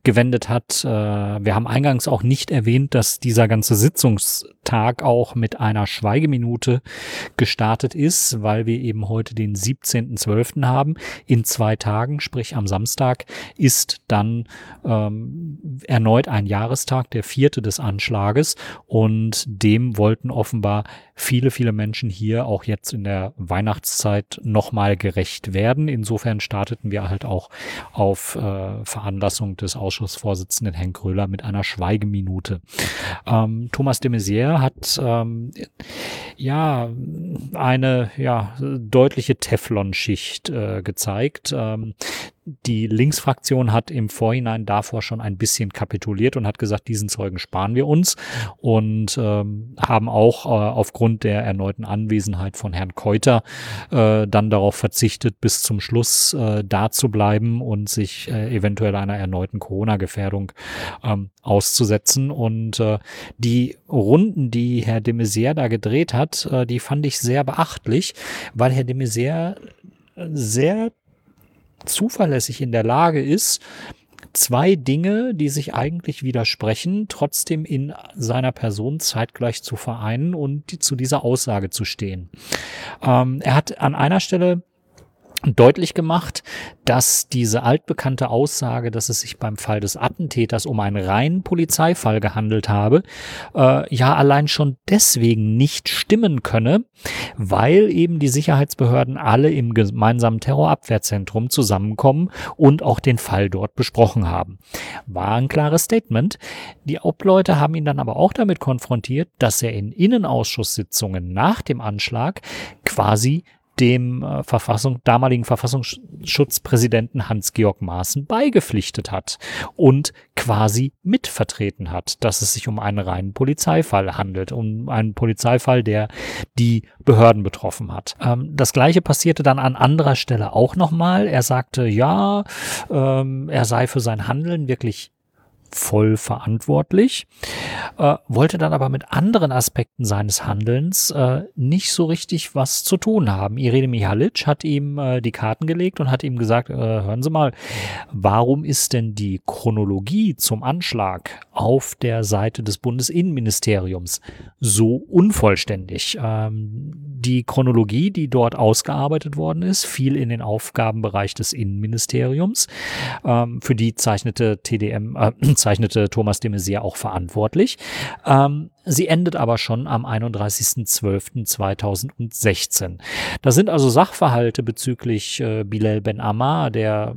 gewendet hat. Äh, wir haben eingangs auch nicht erwähnt, dass dieser ganze Sitzungstag auch mit einer Schweigeminute gestartet ist, weil wir eben heute den 17.12. haben. In zwei Tagen, sprich am Samstag, ist dann ähm, erneut ein Jahrestag, der vierte des Anschlages. Und dem wollten offenbar viele, viele Menschen hier auch jetzt in der Weihnachtszeit nochmal gerecht werden. Insofern starteten wir halt auch auf äh, Veranlassung des Ausschussvorsitzenden Herrn Gröler mit einer Schweigeminute. Ähm, Thomas de Maizière hat ähm, ja eine ja deutliche Teflonschicht äh, gezeigt. Ähm, die Linksfraktion hat im Vorhinein davor schon ein bisschen kapituliert und hat gesagt, diesen Zeugen sparen wir uns und ähm, haben auch äh, aufgrund der erneuten Anwesenheit von Herrn Keuter äh, dann darauf verzichtet, bis zum Schluss äh, da zu bleiben und sich äh, eventuell einer erneuten Corona-Gefährdung ähm, auszusetzen. Und äh, die Runden, die Herr de Maizière da gedreht hat, äh, die fand ich sehr beachtlich, weil Herr de Maizière sehr zuverlässig in der Lage ist, zwei Dinge, die sich eigentlich widersprechen, trotzdem in seiner Person zeitgleich zu vereinen und zu dieser Aussage zu stehen. Ähm, er hat an einer Stelle deutlich gemacht, dass diese altbekannte Aussage, dass es sich beim Fall des Attentäters um einen reinen Polizeifall gehandelt habe, äh, ja allein schon deswegen nicht stimmen könne, weil eben die Sicherheitsbehörden alle im gemeinsamen Terrorabwehrzentrum zusammenkommen und auch den Fall dort besprochen haben. War ein klares Statement. Die Obleute haben ihn dann aber auch damit konfrontiert, dass er in Innenausschusssitzungen nach dem Anschlag quasi dem äh, Verfassung, damaligen Verfassungsschutzpräsidenten Hans-Georg Maaßen beigepflichtet hat und quasi mitvertreten hat, dass es sich um einen reinen Polizeifall handelt, um einen Polizeifall, der die Behörden betroffen hat. Ähm, das gleiche passierte dann an anderer Stelle auch nochmal. Er sagte, ja, ähm, er sei für sein Handeln wirklich voll verantwortlich, äh, wollte dann aber mit anderen Aspekten seines Handelns äh, nicht so richtig was zu tun haben. Irene Mihalic hat ihm äh, die Karten gelegt und hat ihm gesagt, äh, hören Sie mal, warum ist denn die Chronologie zum Anschlag auf der Seite des Bundesinnenministeriums so unvollständig? Ähm, die Chronologie, die dort ausgearbeitet worden ist, fiel in den Aufgabenbereich des Innenministeriums. Ähm, für die zeichnete TDM, äh, (clears throat) zeichnete Thomas de Maizière auch verantwortlich. Ähm, sie endet aber schon am 31.12.2016. Da sind also Sachverhalte bezüglich äh, Bilal Ben Ammar, der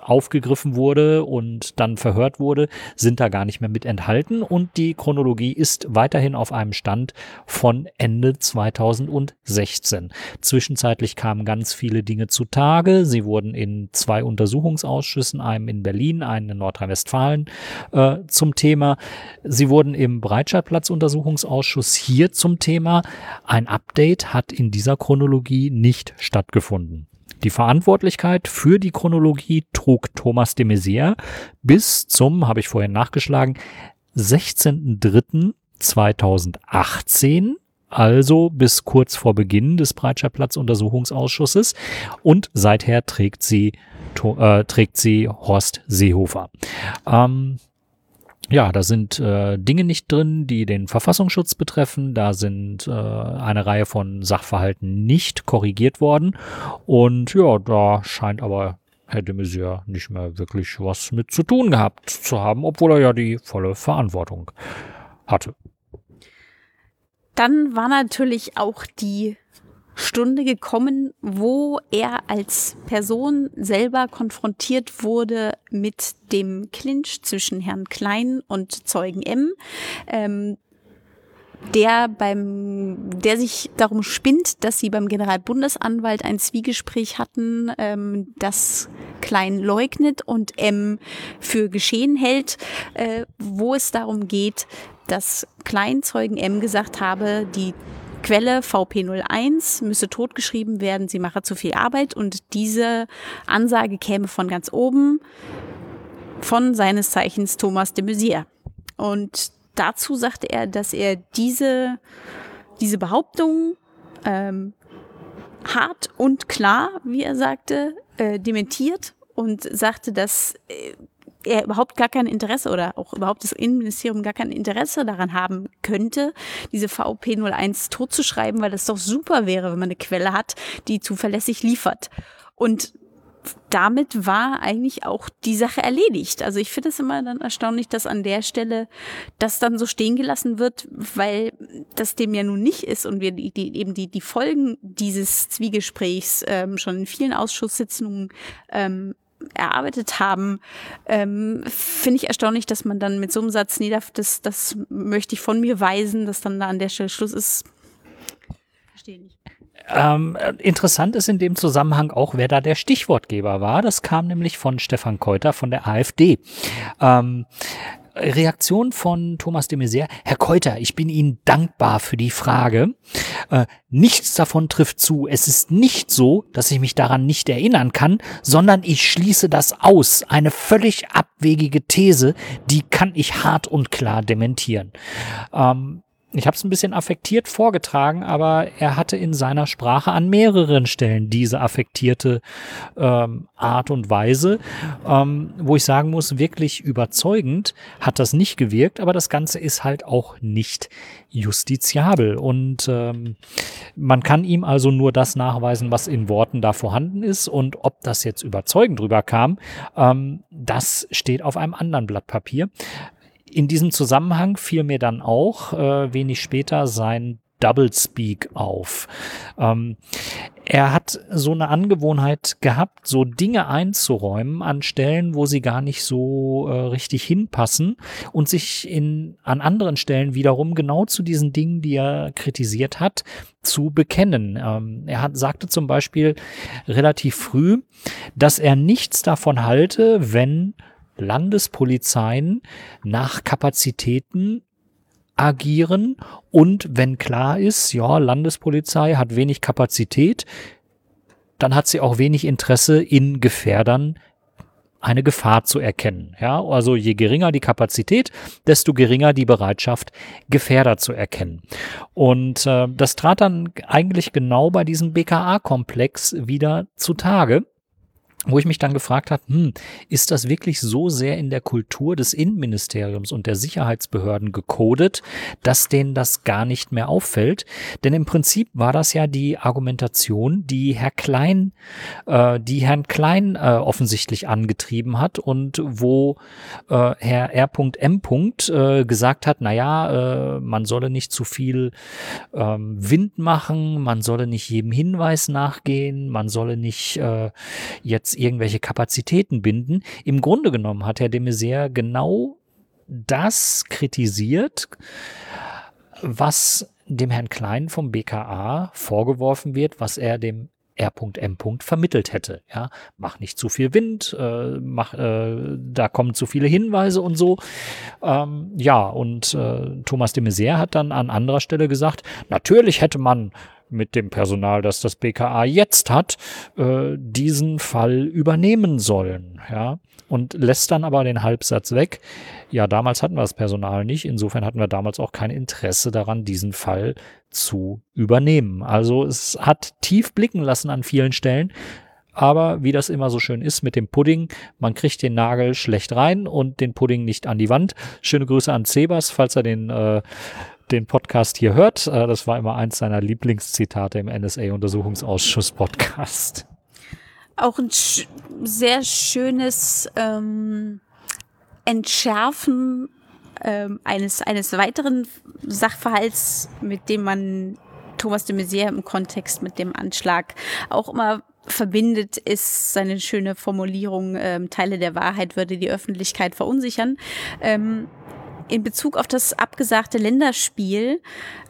aufgegriffen wurde und dann verhört wurde, sind da gar nicht mehr mit enthalten und die Chronologie ist weiterhin auf einem Stand von Ende 2016. Zwischenzeitlich kamen ganz viele Dinge zutage. Sie wurden in zwei Untersuchungsausschüssen, einem in Berlin, einen in Nordrhein-Westfalen, äh, zum Thema. Sie wurden im Breitscheidplatz-Untersuchungsausschuss hier zum Thema. Ein Update hat in dieser Chronologie nicht stattgefunden. Die Verantwortlichkeit für die Chronologie trug Thomas de Maizière bis zum, habe ich vorhin nachgeschlagen, 16.03. 2018 also bis kurz vor Beginn des Breitscheidplatz-Untersuchungsausschusses und seither trägt sie, äh, trägt sie Horst Seehofer. Ähm, ja, da sind äh, Dinge nicht drin, die den Verfassungsschutz betreffen. Da sind äh, eine Reihe von Sachverhalten nicht korrigiert worden. Und ja, da scheint aber Herr de Maizière nicht mehr wirklich was mit zu tun gehabt zu haben, obwohl er ja die volle Verantwortung hatte. Dann war natürlich auch die Stunde gekommen, wo er als Person selber konfrontiert wurde mit dem Clinch zwischen Herrn Klein und Zeugen M. Ähm, der beim, der sich darum spinnt, dass sie beim Generalbundesanwalt ein Zwiegespräch hatten, ähm, das Klein leugnet und M für geschehen hält, äh, wo es darum geht, dass Kleinzeugen M gesagt habe, die Quelle VP01 müsse totgeschrieben werden, sie mache zu viel Arbeit und diese Ansage käme von ganz oben von seines Zeichens Thomas de Maizière. Und dazu sagte er, dass er diese, diese Behauptung ähm, hart und klar, wie er sagte, äh, dementiert und sagte, dass äh, er überhaupt gar kein Interesse oder auch überhaupt das Innenministerium gar kein Interesse daran haben könnte, diese VOP 01 totzuschreiben, weil das doch super wäre, wenn man eine Quelle hat, die zuverlässig liefert. Und damit war eigentlich auch die Sache erledigt. Also ich finde es immer dann erstaunlich, dass an der Stelle das dann so stehen gelassen wird, weil das dem ja nun nicht ist und wir die, die, eben die, die Folgen dieses Zwiegesprächs ähm, schon in vielen Ausschusssitzungen ähm, erarbeitet haben, ähm, finde ich erstaunlich, dass man dann mit so einem Satz, nee, das, das möchte ich von mir weisen, dass dann da an der Stelle Schluss ist. Verstehe nicht. Ähm, interessant ist in dem Zusammenhang auch, wer da der Stichwortgeber war. Das kam nämlich von Stefan Keuter von der AfD. Ähm, Reaktion von Thomas de Maizière. Herr Keuter, ich bin Ihnen dankbar für die Frage. Äh, nichts davon trifft zu. Es ist nicht so, dass ich mich daran nicht erinnern kann, sondern ich schließe das aus. Eine völlig abwegige These, die kann ich hart und klar dementieren. Ähm, ich habe es ein bisschen affektiert vorgetragen, aber er hatte in seiner Sprache an mehreren Stellen diese affektierte ähm, Art und Weise, ähm, wo ich sagen muss, wirklich überzeugend hat das nicht gewirkt, aber das Ganze ist halt auch nicht justiziabel. Und ähm, man kann ihm also nur das nachweisen, was in Worten da vorhanden ist. Und ob das jetzt überzeugend drüber kam, ähm, das steht auf einem anderen Blatt Papier in diesem Zusammenhang fiel mir dann auch äh, wenig später sein Doublespeak auf. Ähm, er hat so eine Angewohnheit gehabt, so Dinge einzuräumen an Stellen, wo sie gar nicht so äh, richtig hinpassen und sich in, an anderen Stellen wiederum genau zu diesen Dingen, die er kritisiert hat, zu bekennen. Ähm, er hat, sagte zum Beispiel relativ früh, dass er nichts davon halte, wenn Landespolizeien nach Kapazitäten agieren und wenn klar ist, ja, Landespolizei hat wenig Kapazität, dann hat sie auch wenig Interesse in Gefährdern eine Gefahr zu erkennen. Ja, also je geringer die Kapazität, desto geringer die Bereitschaft, Gefährder zu erkennen. Und äh, das trat dann eigentlich genau bei diesem BKA-Komplex wieder zutage wo ich mich dann gefragt habe, hm, ist das wirklich so sehr in der Kultur des Innenministeriums und der Sicherheitsbehörden gecodet, dass denen das gar nicht mehr auffällt? Denn im Prinzip war das ja die Argumentation, die Herr Klein, äh, die Herrn Klein äh, offensichtlich angetrieben hat und wo äh, Herr R.M. Äh, gesagt hat, na ja, äh, man solle nicht zu viel ähm, Wind machen, man solle nicht jedem Hinweis nachgehen, man solle nicht äh, jetzt irgendwelche Kapazitäten binden. Im Grunde genommen hat Herr de Maizière genau das kritisiert, was dem Herrn Klein vom BKA vorgeworfen wird, was er dem R.M. vermittelt hätte. Ja, mach nicht zu viel Wind, äh, mach, äh, da kommen zu viele Hinweise und so. Ähm, ja, und äh, Thomas de Maizière hat dann an anderer Stelle gesagt, natürlich hätte man mit dem Personal, das das BKA jetzt hat, äh, diesen Fall übernehmen sollen. Ja, und lässt dann aber den Halbsatz weg. Ja, damals hatten wir das Personal nicht. Insofern hatten wir damals auch kein Interesse daran, diesen Fall zu übernehmen. Also es hat tief blicken lassen an vielen Stellen. Aber wie das immer so schön ist mit dem Pudding, man kriegt den Nagel schlecht rein und den Pudding nicht an die Wand. Schöne Grüße an Zebas, falls er den, äh, den Podcast hier hört. Äh, das war immer eins seiner Lieblingszitate im NSA-Untersuchungsausschuss-Podcast. Auch ein sch sehr schönes ähm, Entschärfen ähm, eines, eines weiteren Sachverhalts, mit dem man Thomas de Maizière im Kontext mit dem Anschlag auch immer verbindet, ist seine schöne Formulierung, ähm, Teile der Wahrheit würde die Öffentlichkeit verunsichern. Ähm, in Bezug auf das abgesagte Länderspiel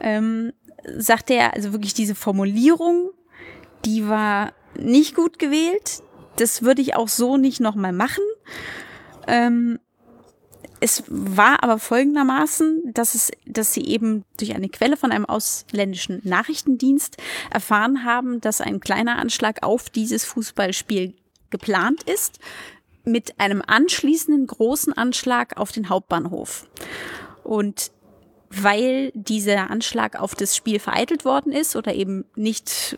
ähm, sagte er, also wirklich diese Formulierung, die war nicht gut gewählt. Das würde ich auch so nicht nochmal machen. Ähm, es war aber folgendermaßen, dass es, dass sie eben durch eine Quelle von einem ausländischen Nachrichtendienst erfahren haben, dass ein kleiner Anschlag auf dieses Fußballspiel geplant ist, mit einem anschließenden großen Anschlag auf den Hauptbahnhof. Und weil dieser Anschlag auf das Spiel vereitelt worden ist oder eben nicht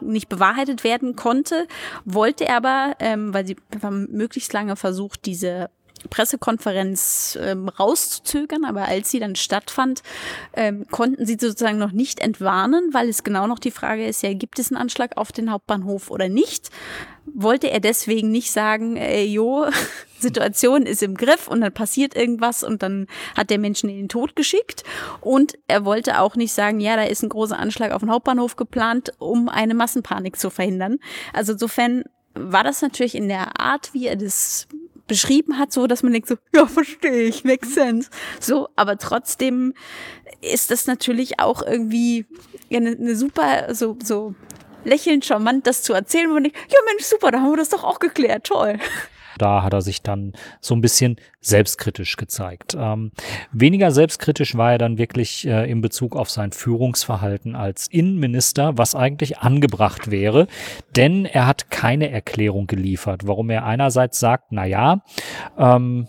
nicht bewahrheitet werden konnte, wollte er aber, ähm, weil sie haben möglichst lange versucht, diese Pressekonferenz ähm, rauszuzögern, aber als sie dann stattfand, ähm, konnten sie sozusagen noch nicht entwarnen, weil es genau noch die Frage ist, ja, gibt es einen Anschlag auf den Hauptbahnhof oder nicht? Wollte er deswegen nicht sagen, äh, jo, (laughs) Situation ist im Griff und dann passiert irgendwas und dann hat der Menschen in den Tod geschickt. Und er wollte auch nicht sagen, ja, da ist ein großer Anschlag auf den Hauptbahnhof geplant, um eine Massenpanik zu verhindern. Also insofern war das natürlich in der Art, wie er das beschrieben hat, so dass man denkt so, ja, verstehe ich, makes sense. So, aber trotzdem ist das natürlich auch irgendwie eine, eine super, so, so lächelnd charmant, das zu erzählen, wo man denkt, ja Mensch, super, da haben wir das doch auch geklärt, toll da hat er sich dann so ein bisschen selbstkritisch gezeigt. Ähm, weniger selbstkritisch war er dann wirklich äh, in Bezug auf sein Führungsverhalten als Innenminister, was eigentlich angebracht wäre, denn er hat keine Erklärung geliefert, warum er einerseits sagt, na ja, ähm,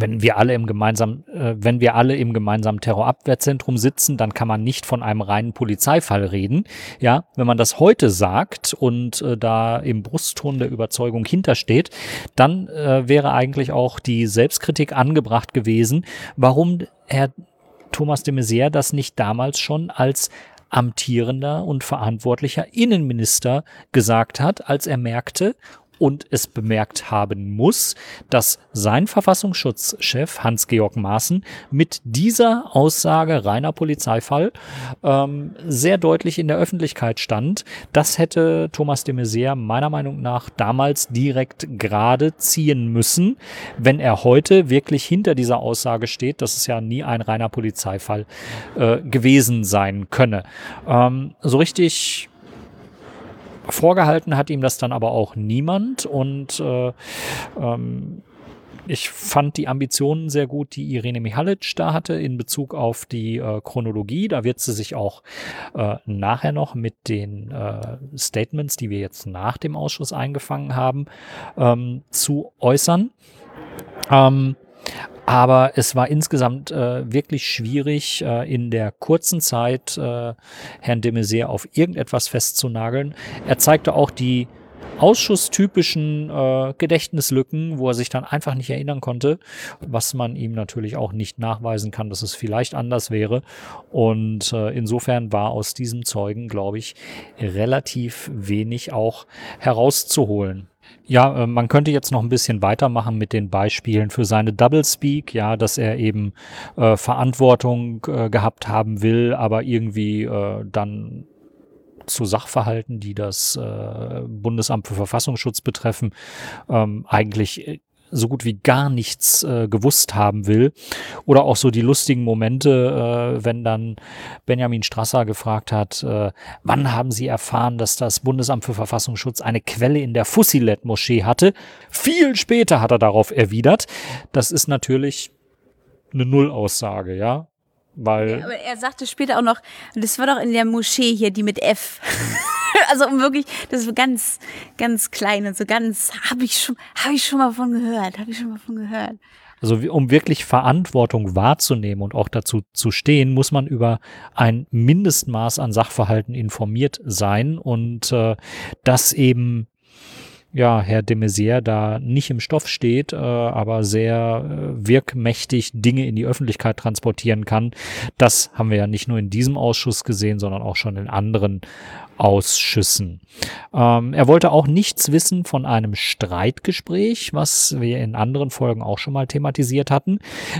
wenn wir alle im gemeinsamen, äh, wenn wir alle im gemeinsamen Terrorabwehrzentrum sitzen, dann kann man nicht von einem reinen Polizeifall reden. Ja, wenn man das heute sagt und äh, da im Brustton der Überzeugung hintersteht, dann äh, wäre eigentlich auch die Selbstkritik angebracht gewesen, warum Herr Thomas de Maizière das nicht damals schon als amtierender und verantwortlicher Innenminister gesagt hat, als er merkte, und es bemerkt haben muss, dass sein Verfassungsschutzchef Hans-Georg Maaßen mit dieser Aussage reiner Polizeifall ähm, sehr deutlich in der Öffentlichkeit stand. Das hätte Thomas de Maizière meiner Meinung nach damals direkt gerade ziehen müssen, wenn er heute wirklich hinter dieser Aussage steht, dass es ja nie ein reiner Polizeifall äh, gewesen sein könne. Ähm, so richtig Vorgehalten hat ihm das dann aber auch niemand und äh, ähm, ich fand die Ambitionen sehr gut, die Irene Mihalic da hatte in Bezug auf die äh, Chronologie. Da wird sie sich auch äh, nachher noch mit den äh, Statements, die wir jetzt nach dem Ausschuss eingefangen haben, ähm, zu äußern. Ähm, aber es war insgesamt äh, wirklich schwierig, äh, in der kurzen Zeit äh, Herrn de Maizière auf irgendetwas festzunageln. Er zeigte auch die ausschusstypischen äh, Gedächtnislücken, wo er sich dann einfach nicht erinnern konnte, was man ihm natürlich auch nicht nachweisen kann, dass es vielleicht anders wäre. Und äh, insofern war aus diesem Zeugen, glaube ich, relativ wenig auch herauszuholen. Ja, äh, man könnte jetzt noch ein bisschen weitermachen mit den Beispielen für seine Double Speak, ja, dass er eben äh, Verantwortung äh, gehabt haben will, aber irgendwie äh, dann zu Sachverhalten, die das äh, Bundesamt für Verfassungsschutz betreffen, ähm, eigentlich äh, so gut wie gar nichts äh, gewusst haben will. Oder auch so die lustigen Momente, äh, wenn dann Benjamin Strasser gefragt hat, äh, wann haben Sie erfahren, dass das Bundesamt für Verfassungsschutz eine Quelle in der Fussilet-Moschee hatte? Viel später hat er darauf erwidert. Das ist natürlich eine Nullaussage, ja Weil aber er sagte später auch noch, das war doch in der Moschee hier, die mit F. (laughs) also wirklich, das war ganz, ganz klein und so ganz, habe ich schon, habe ich schon mal von gehört, habe ich schon mal von gehört. Also um wirklich Verantwortung wahrzunehmen und auch dazu zu stehen, muss man über ein Mindestmaß an Sachverhalten informiert sein und äh, das eben ja, Herr de Maizière da nicht im Stoff steht, äh, aber sehr äh, wirkmächtig Dinge in die Öffentlichkeit transportieren kann. Das haben wir ja nicht nur in diesem Ausschuss gesehen, sondern auch schon in anderen Ausschüssen. Ähm, er wollte auch nichts wissen von einem Streitgespräch, was wir in anderen Folgen auch schon mal thematisiert hatten.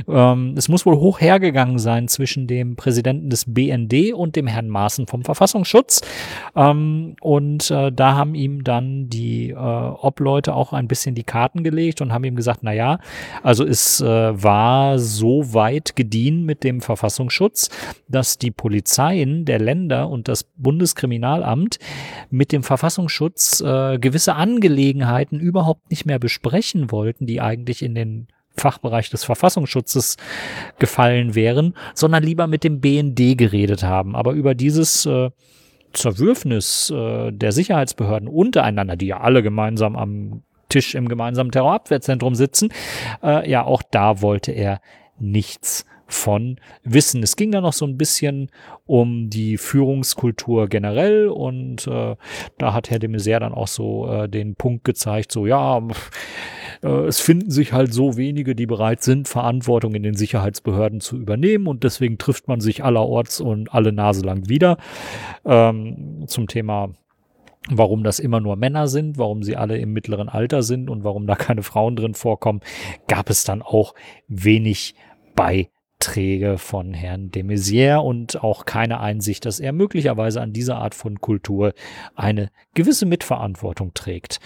Ähm, es muss wohl hoch hergegangen sein zwischen dem Präsidenten des BND und dem Herrn Maaßen vom Verfassungsschutz. Ähm, und äh, da haben ihm dann die äh, Obleute auch ein bisschen die Karten gelegt und haben ihm gesagt, na ja, also es äh, war so weit gediehen mit dem Verfassungsschutz, dass die Polizeien der Länder und das Bundeskriminalamt Kanzleramt mit dem Verfassungsschutz äh, gewisse Angelegenheiten überhaupt nicht mehr besprechen wollten, die eigentlich in den Fachbereich des Verfassungsschutzes gefallen wären, sondern lieber mit dem BND geredet haben. Aber über dieses äh, Zerwürfnis äh, der Sicherheitsbehörden untereinander, die ja alle gemeinsam am Tisch im gemeinsamen Terrorabwehrzentrum sitzen, äh, ja, auch da wollte er nichts von Wissen. Es ging da noch so ein bisschen um die Führungskultur generell und äh, da hat Herr de Maizière dann auch so äh, den Punkt gezeigt, so ja, äh, es finden sich halt so wenige, die bereit sind, Verantwortung in den Sicherheitsbehörden zu übernehmen und deswegen trifft man sich allerorts und alle Nase lang wieder ähm, zum Thema warum das immer nur Männer sind, warum sie alle im mittleren Alter sind und warum da keine Frauen drin vorkommen, gab es dann auch wenig bei Beiträge von Herrn de Maizière und auch keine Einsicht, dass er möglicherweise an dieser Art von Kultur eine gewisse Mitverantwortung trägt.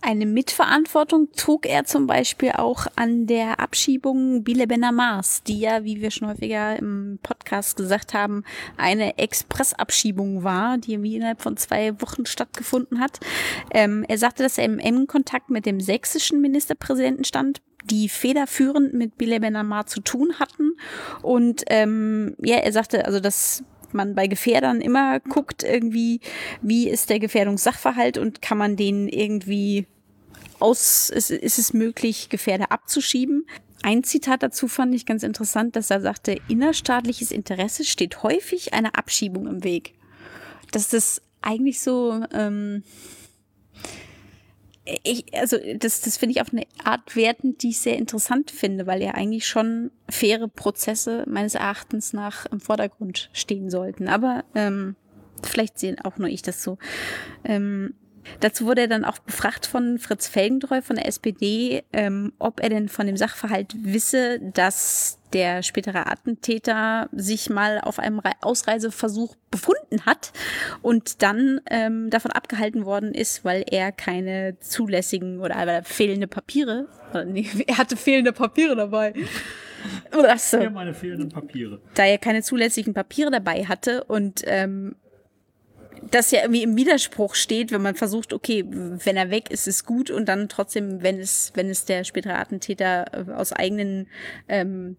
Eine Mitverantwortung trug er zum Beispiel auch an der Abschiebung Bile Benamars, die ja, wie wir schon häufiger im Podcast gesagt haben, eine Expressabschiebung war, die innerhalb von zwei Wochen stattgefunden hat. Ähm, er sagte, dass er im engen Kontakt mit dem sächsischen Ministerpräsidenten stand, die federführend mit Bilal Ben zu tun hatten. Und ähm, ja, er sagte, also dass man bei Gefährdern immer guckt, irgendwie, wie ist der Gefährdungssachverhalt und kann man den irgendwie aus, ist, ist es möglich, Gefährder abzuschieben. Ein Zitat dazu fand ich ganz interessant, dass er sagte, innerstaatliches Interesse steht häufig einer Abschiebung im Weg. Dass das eigentlich so ähm, ich, also das, das finde ich auf eine Art wertend, die ich sehr interessant finde, weil ja eigentlich schon faire Prozesse meines Erachtens nach im Vordergrund stehen sollten. Aber ähm, vielleicht sehen auch nur ich das so. Ähm, Dazu wurde er dann auch befragt von Fritz Felgentreu von der SPD, ähm, ob er denn von dem Sachverhalt wisse, dass der spätere Attentäter sich mal auf einem Ausreiseversuch befunden hat und dann ähm, davon abgehalten worden ist, weil er keine zulässigen oder weil fehlende Papiere, nee, (laughs) er hatte fehlende Papiere dabei. Oder so. Ja, meine fehlenden Papiere. Da er keine zulässigen Papiere dabei hatte und ähm, das ja irgendwie im Widerspruch steht, wenn man versucht, okay, wenn er weg ist, ist gut und dann trotzdem, wenn es, wenn es der spätere Attentäter äh, aus eigenen ähm,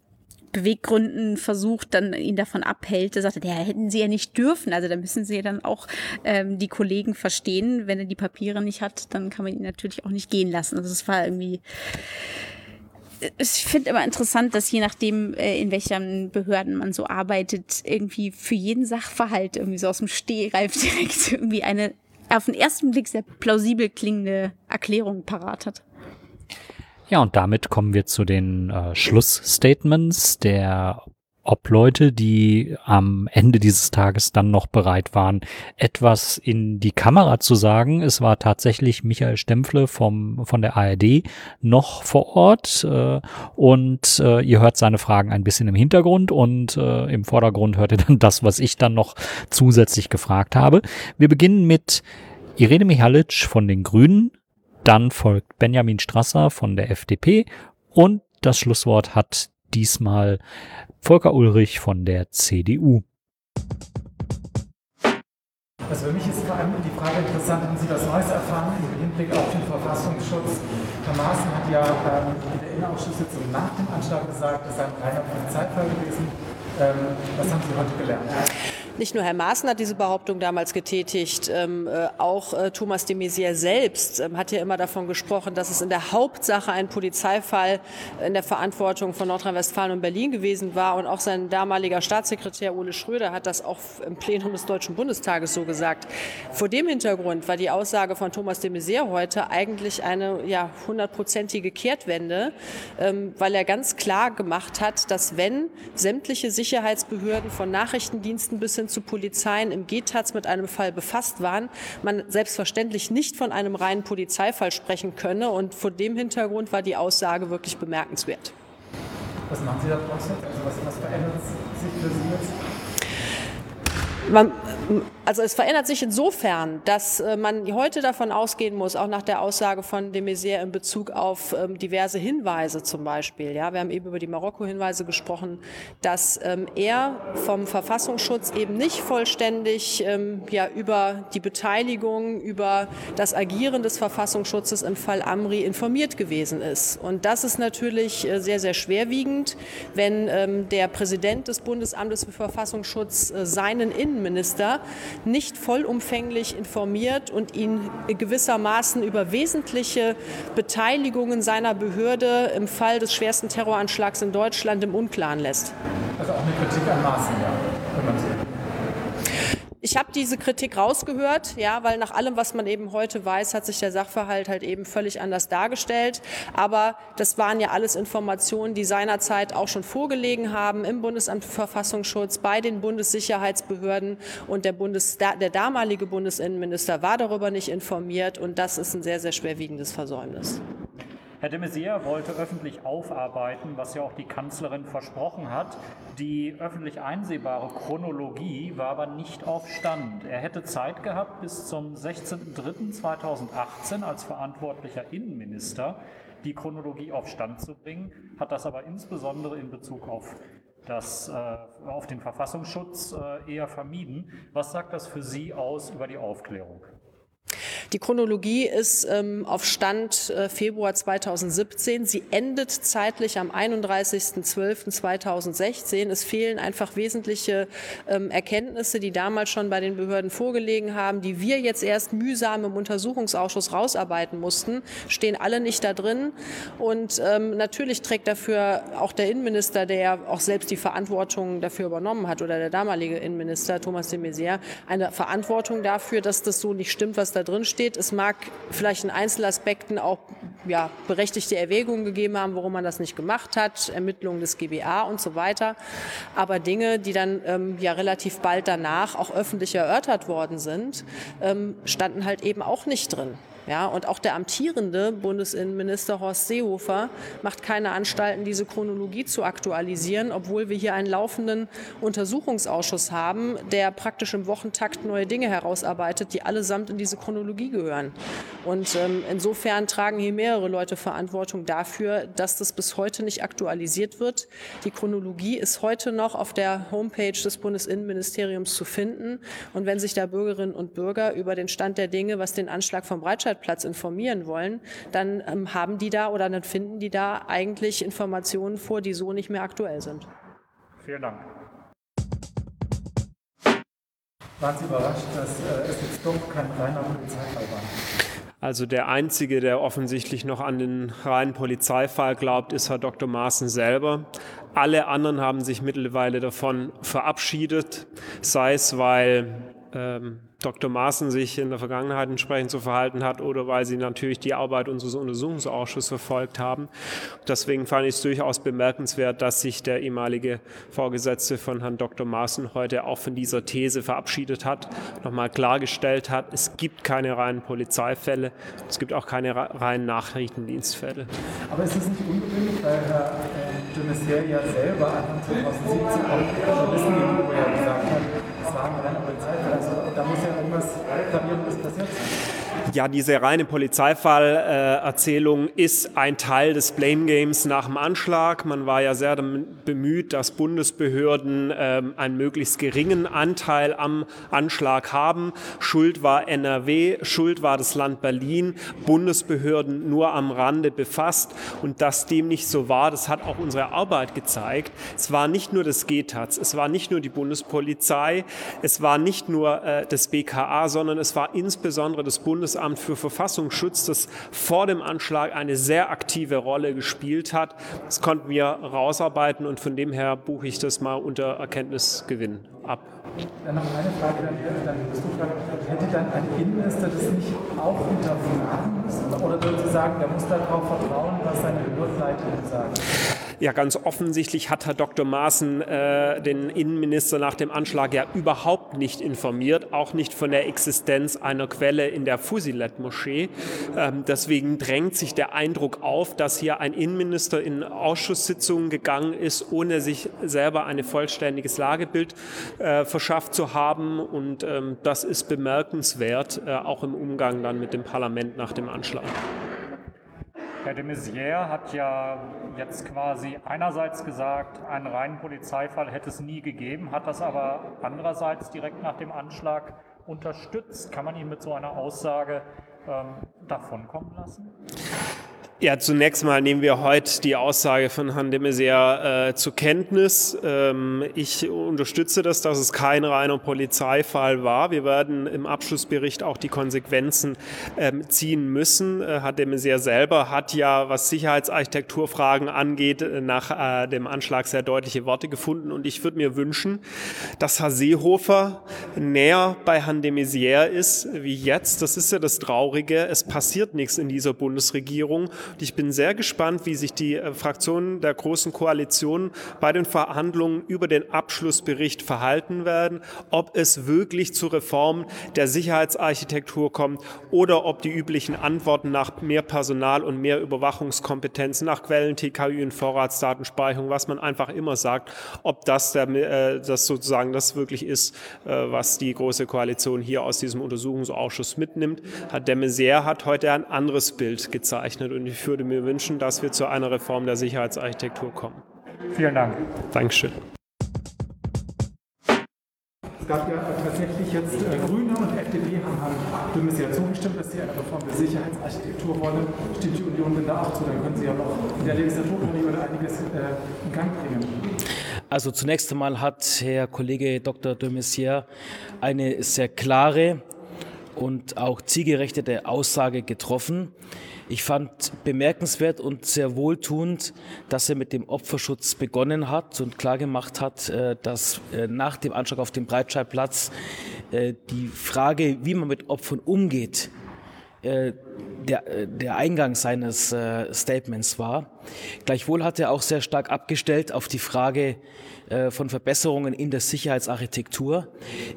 Beweggründen versucht, dann ihn davon abhält, sagt er, ja, hätten sie ja nicht dürfen. Also da müssen sie ja dann auch ähm, die Kollegen verstehen. Wenn er die Papiere nicht hat, dann kann man ihn natürlich auch nicht gehen lassen. Also es war irgendwie ich finde immer interessant, dass je nachdem, äh, in welchen Behörden man so arbeitet, irgendwie für jeden Sachverhalt irgendwie so aus dem Stehreif (laughs) direkt irgendwie eine auf den ersten Blick sehr plausibel klingende Erklärung parat hat. Ja, und damit kommen wir zu den äh, Schlussstatements der ob Leute, die am Ende dieses Tages dann noch bereit waren, etwas in die Kamera zu sagen. Es war tatsächlich Michael Stempfle vom, von der ARD noch vor Ort äh, und äh, ihr hört seine Fragen ein bisschen im Hintergrund und äh, im Vordergrund hört ihr dann das, was ich dann noch zusätzlich gefragt habe. Wir beginnen mit Irene Mihalic von den Grünen, dann folgt Benjamin Strasser von der FDP und das Schlusswort hat diesmal Volker Ulrich von der CDU. Also für mich ist vor allem die Frage interessant, haben Sie was Neues erfahren im Hinblick auf den Verfassungsschutz? Herr Maaßen hat ja ähm, in der Innenausschusssitzung nach dem Anschlag gesagt, es sei ein reiner Polizeifall gewesen. Ähm, was haben Sie heute gelernt? Nicht nur Herr Maaßen hat diese Behauptung damals getätigt, ähm, äh, auch äh, Thomas de Maizière selbst ähm, hat ja immer davon gesprochen, dass es in der Hauptsache ein Polizeifall in der Verantwortung von Nordrhein-Westfalen und Berlin gewesen war. Und auch sein damaliger Staatssekretär Ole Schröder hat das auch im Plenum des Deutschen Bundestages so gesagt. Vor dem Hintergrund war die Aussage von Thomas de Maizière heute eigentlich eine ja, hundertprozentige Kehrtwende, ähm, weil er ganz klar gemacht hat, dass wenn sämtliche Sicherheitsbehörden von Nachrichtendiensten bis hin hin zu Polizeien im GTAZ mit einem Fall befasst waren, man selbstverständlich nicht von einem reinen Polizeifall sprechen könne. Und vor dem Hintergrund war die Aussage wirklich bemerkenswert. Was machen Sie da draußen? Also was, was verändert sich für Sie jetzt? Man, also es verändert sich insofern, dass äh, man heute davon ausgehen muss, auch nach der Aussage von de Maizière in Bezug auf ähm, diverse Hinweise zum Beispiel. Ja, wir haben eben über die Marokko-Hinweise gesprochen, dass ähm, er vom Verfassungsschutz eben nicht vollständig ähm, ja, über die Beteiligung, über das Agieren des Verfassungsschutzes im Fall Amri informiert gewesen ist. Und das ist natürlich äh, sehr, sehr schwerwiegend, wenn der Präsident des Bundesamtes für Verfassungsschutz äh, seinen Innenminister nicht vollumfänglich informiert und ihn gewissermaßen über wesentliche Beteiligungen seiner Behörde im Fall des schwersten Terroranschlags in Deutschland im Unklaren lässt. Also auch eine Kritik an Maßen, ja, ich habe diese Kritik rausgehört, ja, weil nach allem, was man eben heute weiß, hat sich der Sachverhalt halt eben völlig anders dargestellt. Aber das waren ja alles Informationen, die seinerzeit auch schon vorgelegen haben im Bundesamt für Verfassungsschutz, bei den Bundessicherheitsbehörden und der, Bundes, der damalige Bundesinnenminister war darüber nicht informiert und das ist ein sehr, sehr schwerwiegendes Versäumnis. Herr de Maizière wollte öffentlich aufarbeiten, was ja auch die Kanzlerin versprochen hat. Die öffentlich einsehbare Chronologie war aber nicht auf Stand. Er hätte Zeit gehabt, bis zum 16.03.2018 als verantwortlicher Innenminister die Chronologie auf Stand zu bringen, hat das aber insbesondere in Bezug auf das, äh, auf den Verfassungsschutz äh, eher vermieden. Was sagt das für Sie aus über die Aufklärung? Die Chronologie ist ähm, auf Stand äh, Februar 2017. Sie endet zeitlich am 31.12.2016. Es fehlen einfach wesentliche ähm, Erkenntnisse, die damals schon bei den Behörden vorgelegen haben, die wir jetzt erst mühsam im Untersuchungsausschuss rausarbeiten mussten, stehen alle nicht da drin. Und ähm, natürlich trägt dafür auch der Innenminister, der ja auch selbst die Verantwortung dafür übernommen hat, oder der damalige Innenminister Thomas de Maizière, eine Verantwortung dafür, dass das so nicht stimmt, was da drin steht steht. Es mag vielleicht in Einzelaspekten auch ja, berechtigte Erwägungen gegeben haben, warum man das nicht gemacht hat, Ermittlungen des GBA und so weiter. Aber Dinge, die dann ähm, ja relativ bald danach auch öffentlich erörtert worden sind, ähm, standen halt eben auch nicht drin. Ja, und auch der amtierende Bundesinnenminister Horst Seehofer macht keine Anstalten, diese Chronologie zu aktualisieren, obwohl wir hier einen laufenden Untersuchungsausschuss haben, der praktisch im Wochentakt neue Dinge herausarbeitet, die allesamt in diese Chronologie gehören. Und ähm, insofern tragen hier mehrere Leute Verantwortung dafür, dass das bis heute nicht aktualisiert wird. Die Chronologie ist heute noch auf der Homepage des Bundesinnenministeriums zu finden. Und wenn sich da Bürgerinnen und Bürger über den Stand der Dinge, was den Anschlag vom Breitscheid Breitscheidplatz informieren wollen, dann ähm, haben die da oder dann finden die da eigentlich Informationen vor, die so nicht mehr aktuell sind. Vielen Dank. Waren Sie überrascht, dass äh, es jetzt doch kein reiner Polizeifall war? Also der Einzige, der offensichtlich noch an den reinen Polizeifall glaubt, ist Herr Dr. Maaßen selber. Alle anderen haben sich mittlerweile davon verabschiedet, sei es, weil ähm, Dr. Maaßen sich in der Vergangenheit entsprechend so verhalten hat oder weil sie natürlich die Arbeit unseres Untersuchungsausschusses verfolgt haben. Deswegen fand ich es durchaus bemerkenswert, dass sich der ehemalige Vorgesetzte von Herrn Dr. Maaßen heute auch von dieser These verabschiedet hat, nochmal klargestellt hat, es gibt keine reinen Polizeifälle, es gibt auch keine reinen Nachrichtendienstfälle. Aber ist es nicht ungewöhnlich, weil Herr äh, de Maizière ja selber Anfang 2017 auch Journalisten gegenüber ja gesagt hat, waren reine Polizeifälle, also da muss ja irgendwas Gravierendes passiert. Ja, diese reine Polizeifallerzählung äh, ist ein Teil des Blame Games nach dem Anschlag. Man war ja sehr bemüht, dass Bundesbehörden äh, einen möglichst geringen Anteil am Anschlag haben. Schuld war NRW, Schuld war das Land Berlin, Bundesbehörden nur am Rande befasst. Und dass dem nicht so war, das hat auch unsere Arbeit gezeigt. Es war nicht nur das GTAZ, es war nicht nur die Bundespolizei, es war nicht nur äh, das BKA, sondern es war insbesondere das Bundes Bundesamt für Verfassungsschutz, das vor dem Anschlag eine sehr aktive Rolle gespielt hat. Das konnten wir rausarbeiten und von dem her buche ich das mal unter Erkenntnisgewinn ab. Dann noch eine Frage, dann, dann bist du dran. Hätte dann ein Innenminister das nicht auch hinterfragen müssen? Oder würdest du sagen, der muss darauf vertrauen, was seine Behördenleitungen sagen? Ja, ganz offensichtlich hat Herr Dr. Maaßen äh, den Innenminister nach dem Anschlag ja überhaupt nicht informiert, auch nicht von der Existenz einer Quelle in der Fusilet-Moschee. Ähm, deswegen drängt sich der Eindruck auf, dass hier ein Innenminister in Ausschusssitzungen gegangen ist, ohne sich selber ein vollständiges Lagebild äh, verschafft zu haben. Und ähm, das ist bemerkenswert, äh, auch im Umgang dann mit dem Parlament nach dem Anschlag. Herr de Maizière hat ja jetzt quasi einerseits gesagt, einen reinen Polizeifall hätte es nie gegeben, hat das aber andererseits direkt nach dem Anschlag unterstützt. Kann man ihn mit so einer Aussage ähm, davonkommen lassen? Ja, zunächst mal nehmen wir heute die Aussage von Herrn de Maizière äh, zur Kenntnis. Ähm, ich unterstütze das, dass es kein reiner Polizeifall war. Wir werden im Abschlussbericht auch die Konsequenzen ähm, ziehen müssen. Äh, Herr de Maizière selber hat ja, was Sicherheitsarchitekturfragen angeht, äh, nach äh, dem Anschlag sehr deutliche Worte gefunden. Und ich würde mir wünschen, dass Herr Seehofer näher bei Herrn de Maizière ist wie jetzt. Das ist ja das Traurige. Es passiert nichts in dieser Bundesregierung. Und ich bin sehr gespannt, wie sich die äh, Fraktionen der Großen Koalition bei den Verhandlungen über den Abschlussbericht verhalten werden, ob es wirklich zur Reform der Sicherheitsarchitektur kommt oder ob die üblichen Antworten nach mehr Personal und mehr Überwachungskompetenzen, nach Quellen, TKÜ und Vorratsdatenspeicherung, was man einfach immer sagt, ob das, der, äh, das sozusagen das wirklich ist, äh, was die Große Koalition hier aus diesem Untersuchungsausschuss mitnimmt. Herr de Maizière hat heute ein anderes Bild gezeichnet und ich würde mir wünschen, dass wir zu einer Reform der Sicherheitsarchitektur kommen. Vielen Dank. Dankeschön. Es gab ja tatsächlich jetzt äh, Grüne und FDP haben Herrn Dümmes ja zugestimmt, dass sie eine Reform der Sicherheitsarchitektur wollen. Stimmt die Union denn da auch zu? Dann können Sie ja noch in der Legislaturperiode einiges äh, in Gang bringen. Also zunächst einmal hat Herr Kollege Dr. de Maizière eine sehr klare und auch zielgerechtete Aussage getroffen. Ich fand bemerkenswert und sehr wohltuend, dass er mit dem Opferschutz begonnen hat und klargemacht hat, äh, dass äh, nach dem Anschlag auf dem Breitscheidplatz äh, die Frage, wie man mit Opfern umgeht, der, der Eingang seines Statements war. Gleichwohl hat er auch sehr stark abgestellt auf die Frage, äh, von Verbesserungen in der Sicherheitsarchitektur.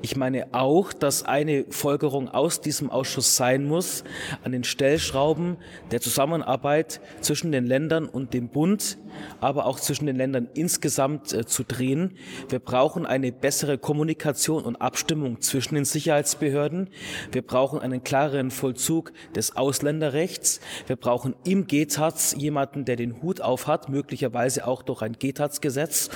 Ich meine auch, dass eine Folgerung aus diesem Ausschuss sein muss, an den Stellschrauben der Zusammenarbeit zwischen den Ländern und dem Bund, aber auch zwischen den Ländern insgesamt äh, zu drehen. Wir brauchen eine bessere Kommunikation und Abstimmung zwischen den Sicherheitsbehörden. Wir brauchen einen klareren Vollzug des Ausländerrechts. Wir brauchen im GTAZ jemanden, der den Hut auf hat, möglicherweise auch durch ein GTAZ-Gesetz.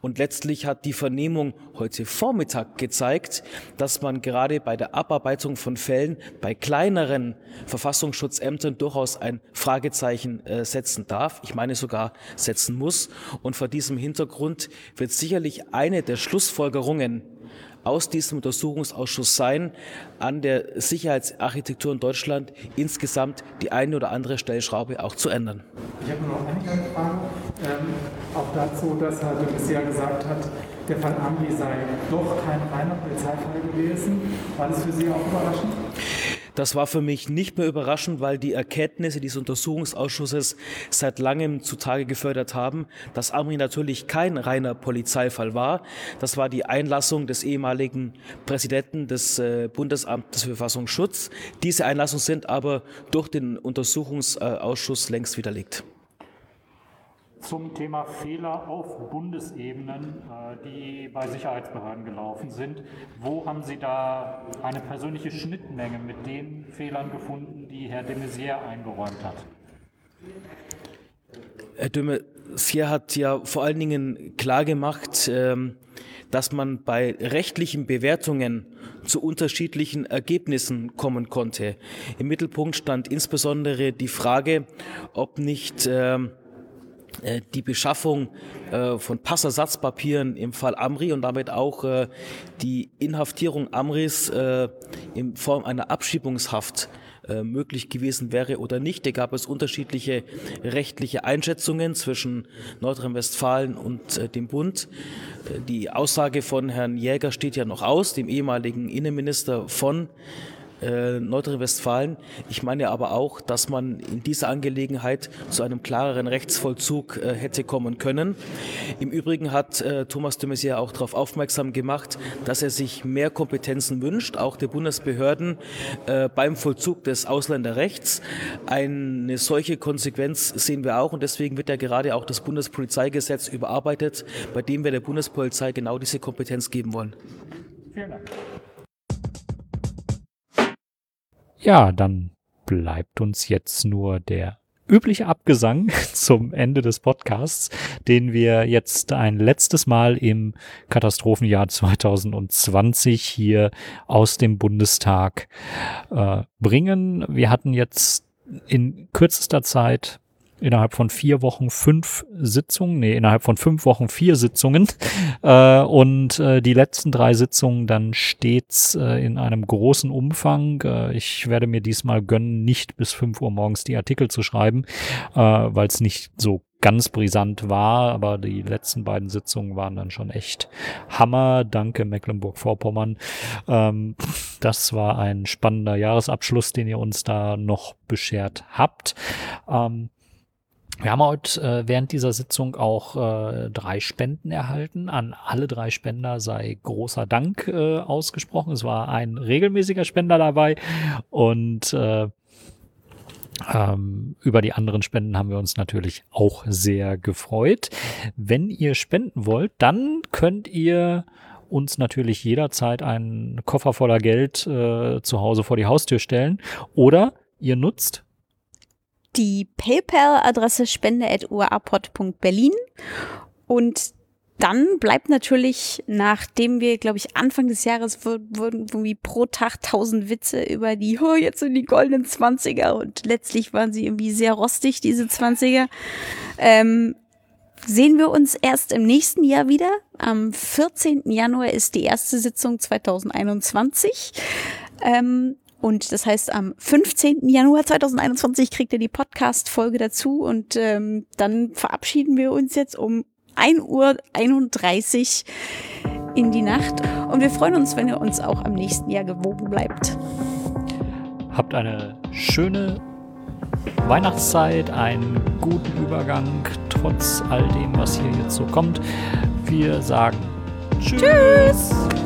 Und und letztlich hat die Vernehmung heute Vormittag gezeigt, dass man gerade bei der Abarbeitung von Fällen bei kleineren Verfassungsschutzämtern durchaus ein Fragezeichen äh, setzen darf. Ich meine sogar setzen muss. Und vor diesem Hintergrund wird sicherlich eine der Schlussfolgerungen aus diesem Untersuchungsausschuss sein, an der Sicherheitsarchitektur in Deutschland insgesamt die eine oder andere Stellschraube auch zu ändern. Ich habe nur noch eine Frage, ähm, auch dazu, dass Herr de bisher gesagt hat, der Fall Amri sei doch kein reiner Polizeifall gewesen. War das für Sie auch überraschend? Das war für mich nicht mehr überraschend, weil die Erkenntnisse dieses Untersuchungsausschusses seit langem zutage gefördert haben, dass Amri natürlich kein reiner Polizeifall war. Das war die Einlassung des ehemaligen Präsidenten des äh, Bundesamtes für Verfassungsschutz. Diese Einlassungen sind aber durch den Untersuchungsausschuss längst widerlegt. Zum Thema Fehler auf Bundesebenen, äh, die bei Sicherheitsbehörden gelaufen sind. Wo haben Sie da eine persönliche Schnittmenge mit den Fehlern gefunden, die Herr de Maizière eingeräumt hat? Herr de Maizière hat ja vor allen Dingen klargemacht, ähm, dass man bei rechtlichen Bewertungen zu unterschiedlichen Ergebnissen kommen konnte. Im Mittelpunkt stand insbesondere die Frage, ob nicht ähm, äh, die Beschaffung äh, von Passersatzpapieren im Fall Amri und damit auch äh, die Inhaftierung Amris in Form einer Abschiebungshaft möglich gewesen wäre oder nicht. Da gab es unterschiedliche rechtliche Einschätzungen zwischen Nordrhein-Westfalen und dem Bund. Die Aussage von Herrn Jäger steht ja noch aus, dem ehemaligen Innenminister von äh, Nordrhein-Westfalen. Ich meine aber auch, dass man in dieser Angelegenheit zu einem klareren Rechtsvollzug äh, hätte kommen können. Im Übrigen hat äh, Thomas de Maizière auch darauf aufmerksam gemacht, dass er sich mehr Kompetenzen wünscht, auch der Bundesbehörden äh, beim Vollzug des Ausländerrechts. Eine solche Konsequenz sehen wir auch und deswegen wird ja gerade auch das Bundespolizeigesetz überarbeitet, bei dem wir der Bundespolizei genau diese Kompetenz geben wollen. Vielen Dank. Ja, dann bleibt uns jetzt nur der übliche Abgesang (laughs) zum Ende des Podcasts, den wir jetzt ein letztes Mal im Katastrophenjahr 2020 hier aus dem Bundestag äh, bringen. Wir hatten jetzt in kürzester Zeit innerhalb von vier Wochen fünf Sitzungen, nee, innerhalb von fünf Wochen vier Sitzungen (laughs) äh, und äh, die letzten drei Sitzungen dann stets äh, in einem großen Umfang. Äh, ich werde mir diesmal gönnen, nicht bis fünf Uhr morgens die Artikel zu schreiben, äh, weil es nicht so ganz brisant war, aber die letzten beiden Sitzungen waren dann schon echt Hammer. Danke Mecklenburg-Vorpommern. Ähm, das war ein spannender Jahresabschluss, den ihr uns da noch beschert habt. Ähm, wir haben heute äh, während dieser Sitzung auch äh, drei Spenden erhalten. An alle drei Spender sei großer Dank äh, ausgesprochen. Es war ein regelmäßiger Spender dabei und äh, ähm, über die anderen Spenden haben wir uns natürlich auch sehr gefreut. Wenn ihr spenden wollt, dann könnt ihr uns natürlich jederzeit einen Koffer voller Geld äh, zu Hause vor die Haustür stellen oder ihr nutzt die PayPal-Adresse spende.uapod.berlin und dann bleibt natürlich, nachdem wir, glaube ich, Anfang des Jahres wurden irgendwie pro Tag tausend Witze über die, oh, jetzt sind die goldenen Zwanziger und letztlich waren sie irgendwie sehr rostig, diese Zwanziger. Ähm, sehen wir uns erst im nächsten Jahr wieder. Am 14. Januar ist die erste Sitzung 2021. Ähm, und das heißt, am 15. Januar 2021 kriegt ihr die Podcast-Folge dazu und ähm, dann verabschieden wir uns jetzt um 1.31 Uhr in die Nacht. Und wir freuen uns, wenn ihr uns auch am nächsten Jahr gewogen bleibt. Habt eine schöne Weihnachtszeit, einen guten Übergang, trotz all dem, was hier jetzt so kommt. Wir sagen Tschüss. Tschüss.